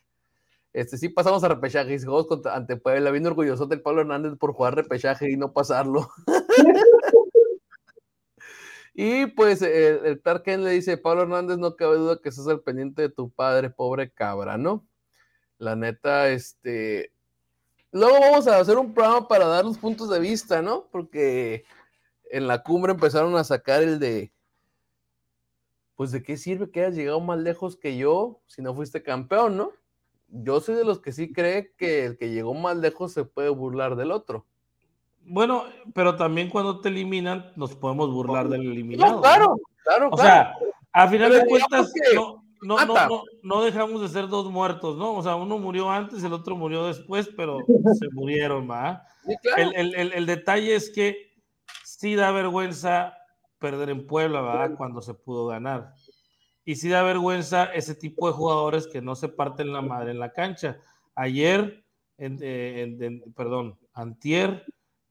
Este, sí pasamos a repechaje y jugamos contra, ante Puebla, bien orgulloso del Pablo Hernández por jugar repechaje y no pasarlo. y pues el, el le dice: Pablo Hernández, no cabe duda que estás al pendiente de tu padre, pobre cabra, ¿no? La neta, este, Luego vamos a hacer un programa para dar los puntos de vista, ¿no? Porque en la cumbre empezaron a sacar el de, pues de qué sirve que hayas llegado más lejos que yo si no fuiste campeón, ¿no? Yo soy de los que sí cree que el que llegó más lejos se puede burlar del otro. Bueno, pero también cuando te eliminan, nos podemos burlar del eliminado. No, claro, claro, O claro. sea, a final Pero de cuentas, que no, no, no, no, dejamos de ser dos muertos, ¿no? O sea, uno murió antes, el otro murió después, pero se murieron, ¿va? Sí, claro. El, el- el- el detalle es que sí da vergüenza perder en Puebla, ¿verdad? Cuando se pudo ganar. Y sí da vergüenza ese tipo de jugadores que no se parten la madre en la cancha. Ayer, en- eh, en- en- perdón, Antier,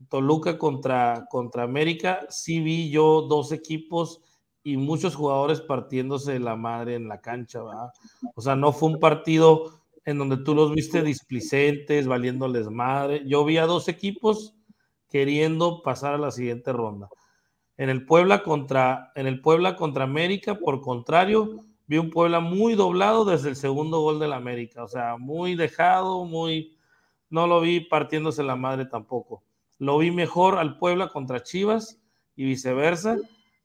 Toluca contra, contra América, sí vi yo dos equipos y muchos jugadores partiéndose la madre en la cancha, ¿verdad? O sea, no fue un partido en donde tú los viste displicentes, valiéndoles madre. Yo vi a dos equipos queriendo pasar a la siguiente ronda. En el Puebla contra, en el Puebla contra América, por contrario, vi un Puebla muy doblado desde el segundo gol del América. O sea, muy dejado, muy. No lo vi partiéndose la madre tampoco. Lo vi mejor al Puebla contra Chivas y viceversa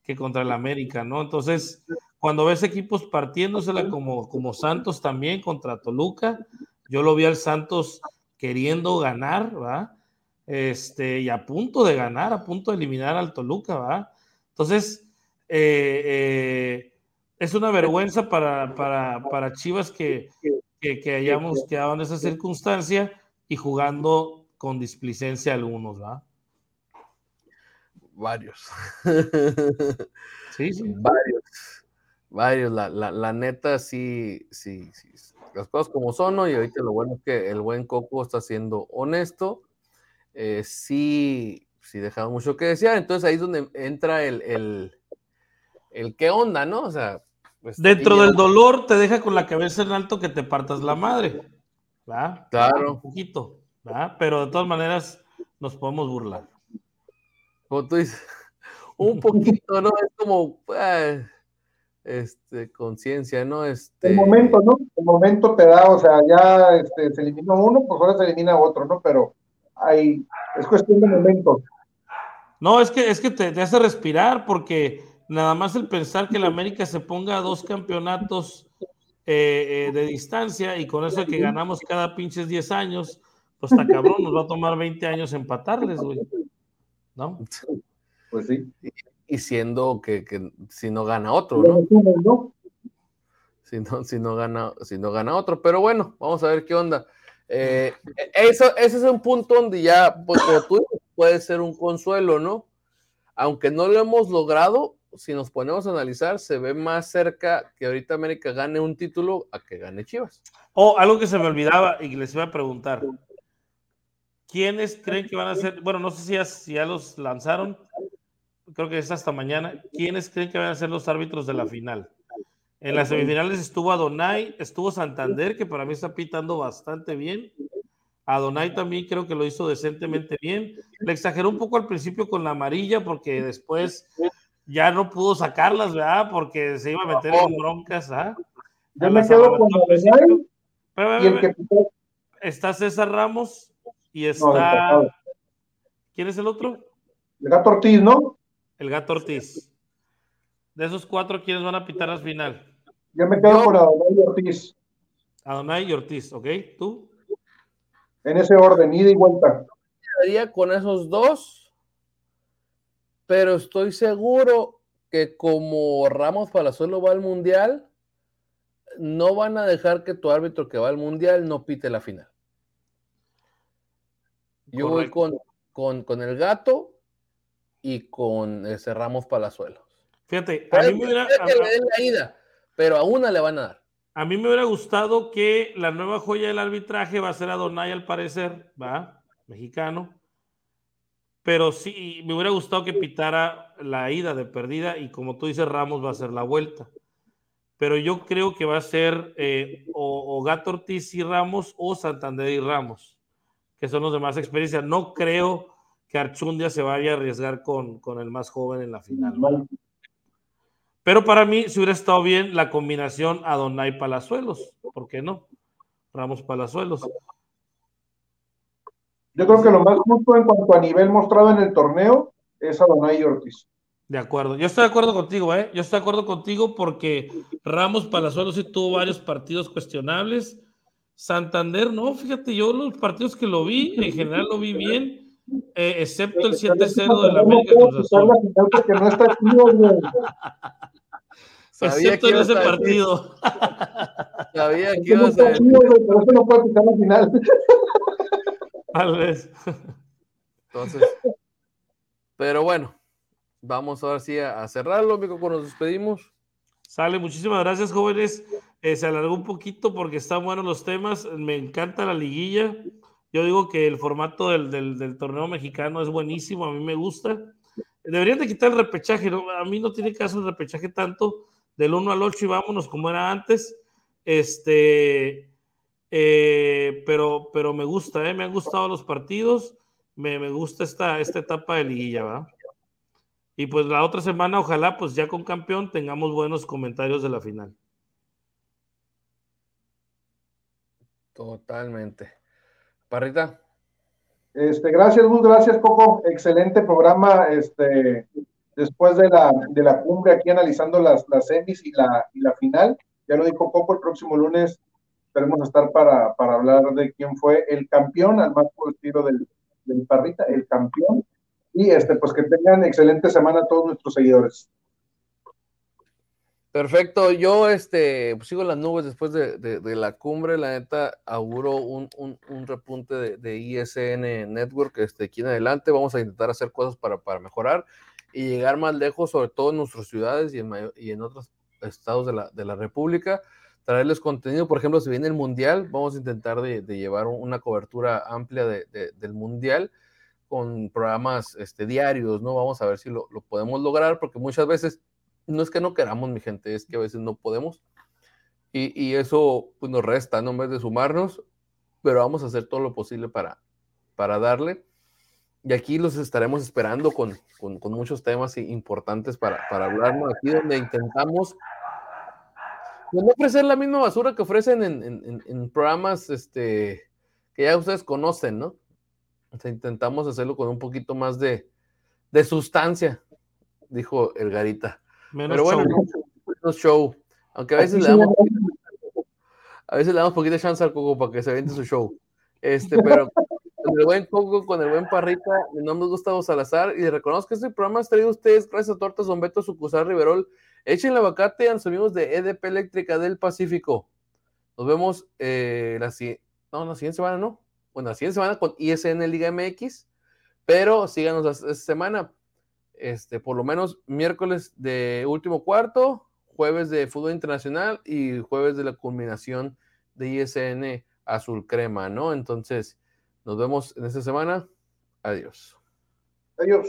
que contra el América, ¿no? Entonces, cuando ves equipos partiéndosela como, como Santos también contra Toluca, yo lo vi al Santos queriendo ganar, ¿va? Este, y a punto de ganar, a punto de eliminar al Toluca, ¿va? Entonces, eh, eh, es una vergüenza para, para, para Chivas que, que, que hayamos quedado en esa circunstancia y jugando con displicencia algunos, ¿va? Varios. Sí, sí. Varios. Varios. La, la, la neta, sí, sí, sí. Las cosas como son, ¿no? Y ahorita lo bueno es que el buen Coco está siendo honesto. Eh, sí, sí dejaba mucho que desear. Entonces ahí es donde entra el, el, el qué onda, ¿no? O sea, pues, Dentro del dolor te deja con la cabeza en alto que te partas la madre, ¿va? Claro. Un poquito, Pero de todas maneras nos podemos burlar. como tú dices, un poquito, ¿no? Es como, eh, este, conciencia, ¿no? Este, El momento, ¿no? El momento te da, o sea, ya este, se eliminó uno, pues ahora se elimina otro, ¿no? Pero hay, es cuestión de momento. No, es que, es que te, te hace respirar porque nada más el pensar que el América se ponga a dos campeonatos eh, eh, de distancia y con eso que ganamos cada pinches 10 años, pues está cabrón, nos va a tomar 20 años empatarles, güey. ¿No? Pues sí. y siendo que, que si no gana otro, ¿no? Si no, si no gana, si no gana otro. Pero bueno, vamos a ver qué onda. Eh, eso, ese es un punto donde ya, pues como tú dices, puede ser un consuelo, ¿no? Aunque no lo hemos logrado, si nos ponemos a analizar, se ve más cerca que ahorita América gane un título a que gane Chivas. O algo que se me olvidaba y que les iba a preguntar. ¿Quiénes creen que van a ser? Bueno, no sé si ya, si ya los lanzaron. Creo que es hasta mañana. ¿Quiénes creen que van a ser los árbitros de la final? En las semifinales estuvo Adonai, estuvo Santander, que para mí está pitando bastante bien. Adonai también creo que lo hizo decentemente bien. Le exageró un poco al principio con la amarilla porque después ya no pudo sacarlas, ¿verdad? Porque se iba a meter en broncas, ¿ah? Yo me quedo con Adonai y el que Está César Ramos y está... ¿Quién es el otro? El gato Ortiz, ¿no? El gato Ortiz. De esos cuatro, ¿quiénes van a pitar al final? Yo me quedo con Adonai y Ortiz. Adonai y Ortiz, ¿ok? ¿Tú? En ese orden, ida y vuelta. Quedaría con esos dos, pero estoy seguro que como Ramos Palazuelo va al Mundial, no van a dejar que tu árbitro que va al Mundial no pite la final. Yo voy con, con, el gato y con ese Ramos Palazuelos. Fíjate, a mí me hubiera. la ida, pero a una le van a dar. A mí me hubiera gustado que la nueva joya del arbitraje va a ser a Donay al parecer, ¿va? Mexicano. Pero sí, me hubiera gustado que pitara la ida de perdida y como tú dices, Ramos va a ser la vuelta. Pero yo creo que va a ser eh, o, o Gato Ortiz y Ramos o Santander y Ramos que son los de más experiencia. No creo que Archundia se vaya a arriesgar con, con el más joven en la final. Pero para mí, si hubiera estado bien la combinación Adonai Palazuelos, ¿por qué no? Ramos Palazuelos. Yo creo que lo más justo en cuanto a nivel mostrado en el torneo es Adonai Ortiz. De acuerdo, yo estoy de acuerdo contigo, ¿eh? Yo estoy de acuerdo contigo porque Ramos Palazuelos sí tuvo varios partidos cuestionables Santander, no, fíjate, yo los partidos que lo vi, en general lo vi bien, eh, excepto el 7-0 de la América excepto en ese partido. Sabía que iba a ser. Pero eso no puede quitar la final. Tal vez. Entonces, pero bueno, vamos ahora sí a, cerrarlo, amigo, cuando nos despedimos. Sale, muchísimas gracias, jóvenes. Eh, se alargó un poquito porque están buenos los temas. Me encanta la liguilla. Yo digo que el formato del, torneo mexicano es buenísimo, a mí me gusta. Deberían de quitar el repechaje, a mí no tiene caso el repechaje tanto, del 1 al 8 y vámonos como era antes. Este, eh, pero, pero me gusta, eh, me han gustado los partidos, me, me gusta esta, esta etapa de liguilla, ¿va? Y pues la otra semana, ojalá, pues ya con campeón, tengamos buenos comentarios de la final. Totalmente. Parrita. Este, gracias, Gus, gracias, Coco. Excelente programa. Este, después de la, de la cumbre aquí analizando las, las semis y la, y la final. Ya lo dijo Coco, el próximo lunes esperemos estar para, para hablar de quién fue el campeón, al más puro estilo del, del Parrita, el campeón. Y este, pues que tengan excelente semana todos nuestros seguidores. Perfecto, yo este, pues, sigo las nubes después de, la cumbre, la neta auguro un, repunte de, ISN Network este, aquí en adelante, vamos a intentar hacer cosas para, mejorar y llegar más lejos, sobre todo en nuestras ciudades y en, y en otros estados de la, de la, República, traerles contenido, por ejemplo, si viene el Mundial, vamos a intentar de, llevar una cobertura amplia del Mundial con programas este, diarios, ¿no? Vamos a ver si lo, podemos lograr, porque muchas veces no es que no queramos, mi gente, es que a veces no podemos. Y, eso pues, nos resta, ¿no? En vez de sumarnos, pero vamos a hacer todo lo posible para, para darle. Y aquí los estaremos esperando con, muchos temas importantes para, para hablarnos. Aquí donde intentamos pues, no ofrecer la misma basura que ofrecen en, programas este, que ya ustedes conocen, ¿no? Intentamos hacerlo con un poquito más de, de sustancia, dijo el Garita. Pero bueno, menos show. Aunque a veces le damos a veces le damos poquita chance al Coco para que se aviente su show. Este, pero con el buen Coco, con el buen Parrita, mi nombre es Gustavo Salazar y reconozco que este programa es traído a ustedes gracias a Tortas Don Beto Sucusar Riverol. Echen el aguacate a los amigos de EDP Eléctrica del Pacífico. Nos vemos eh, la, no, la siguiente semana, ¿no? Bueno, la siguiente semana con ISN Liga MX, pero síganos esta semana este, por lo menos miércoles de último cuarto, jueves de fútbol internacional y jueves de la culminación de ISN azul crema, ¿no? Entonces, nos vemos en esta semana. Adiós. Adiós.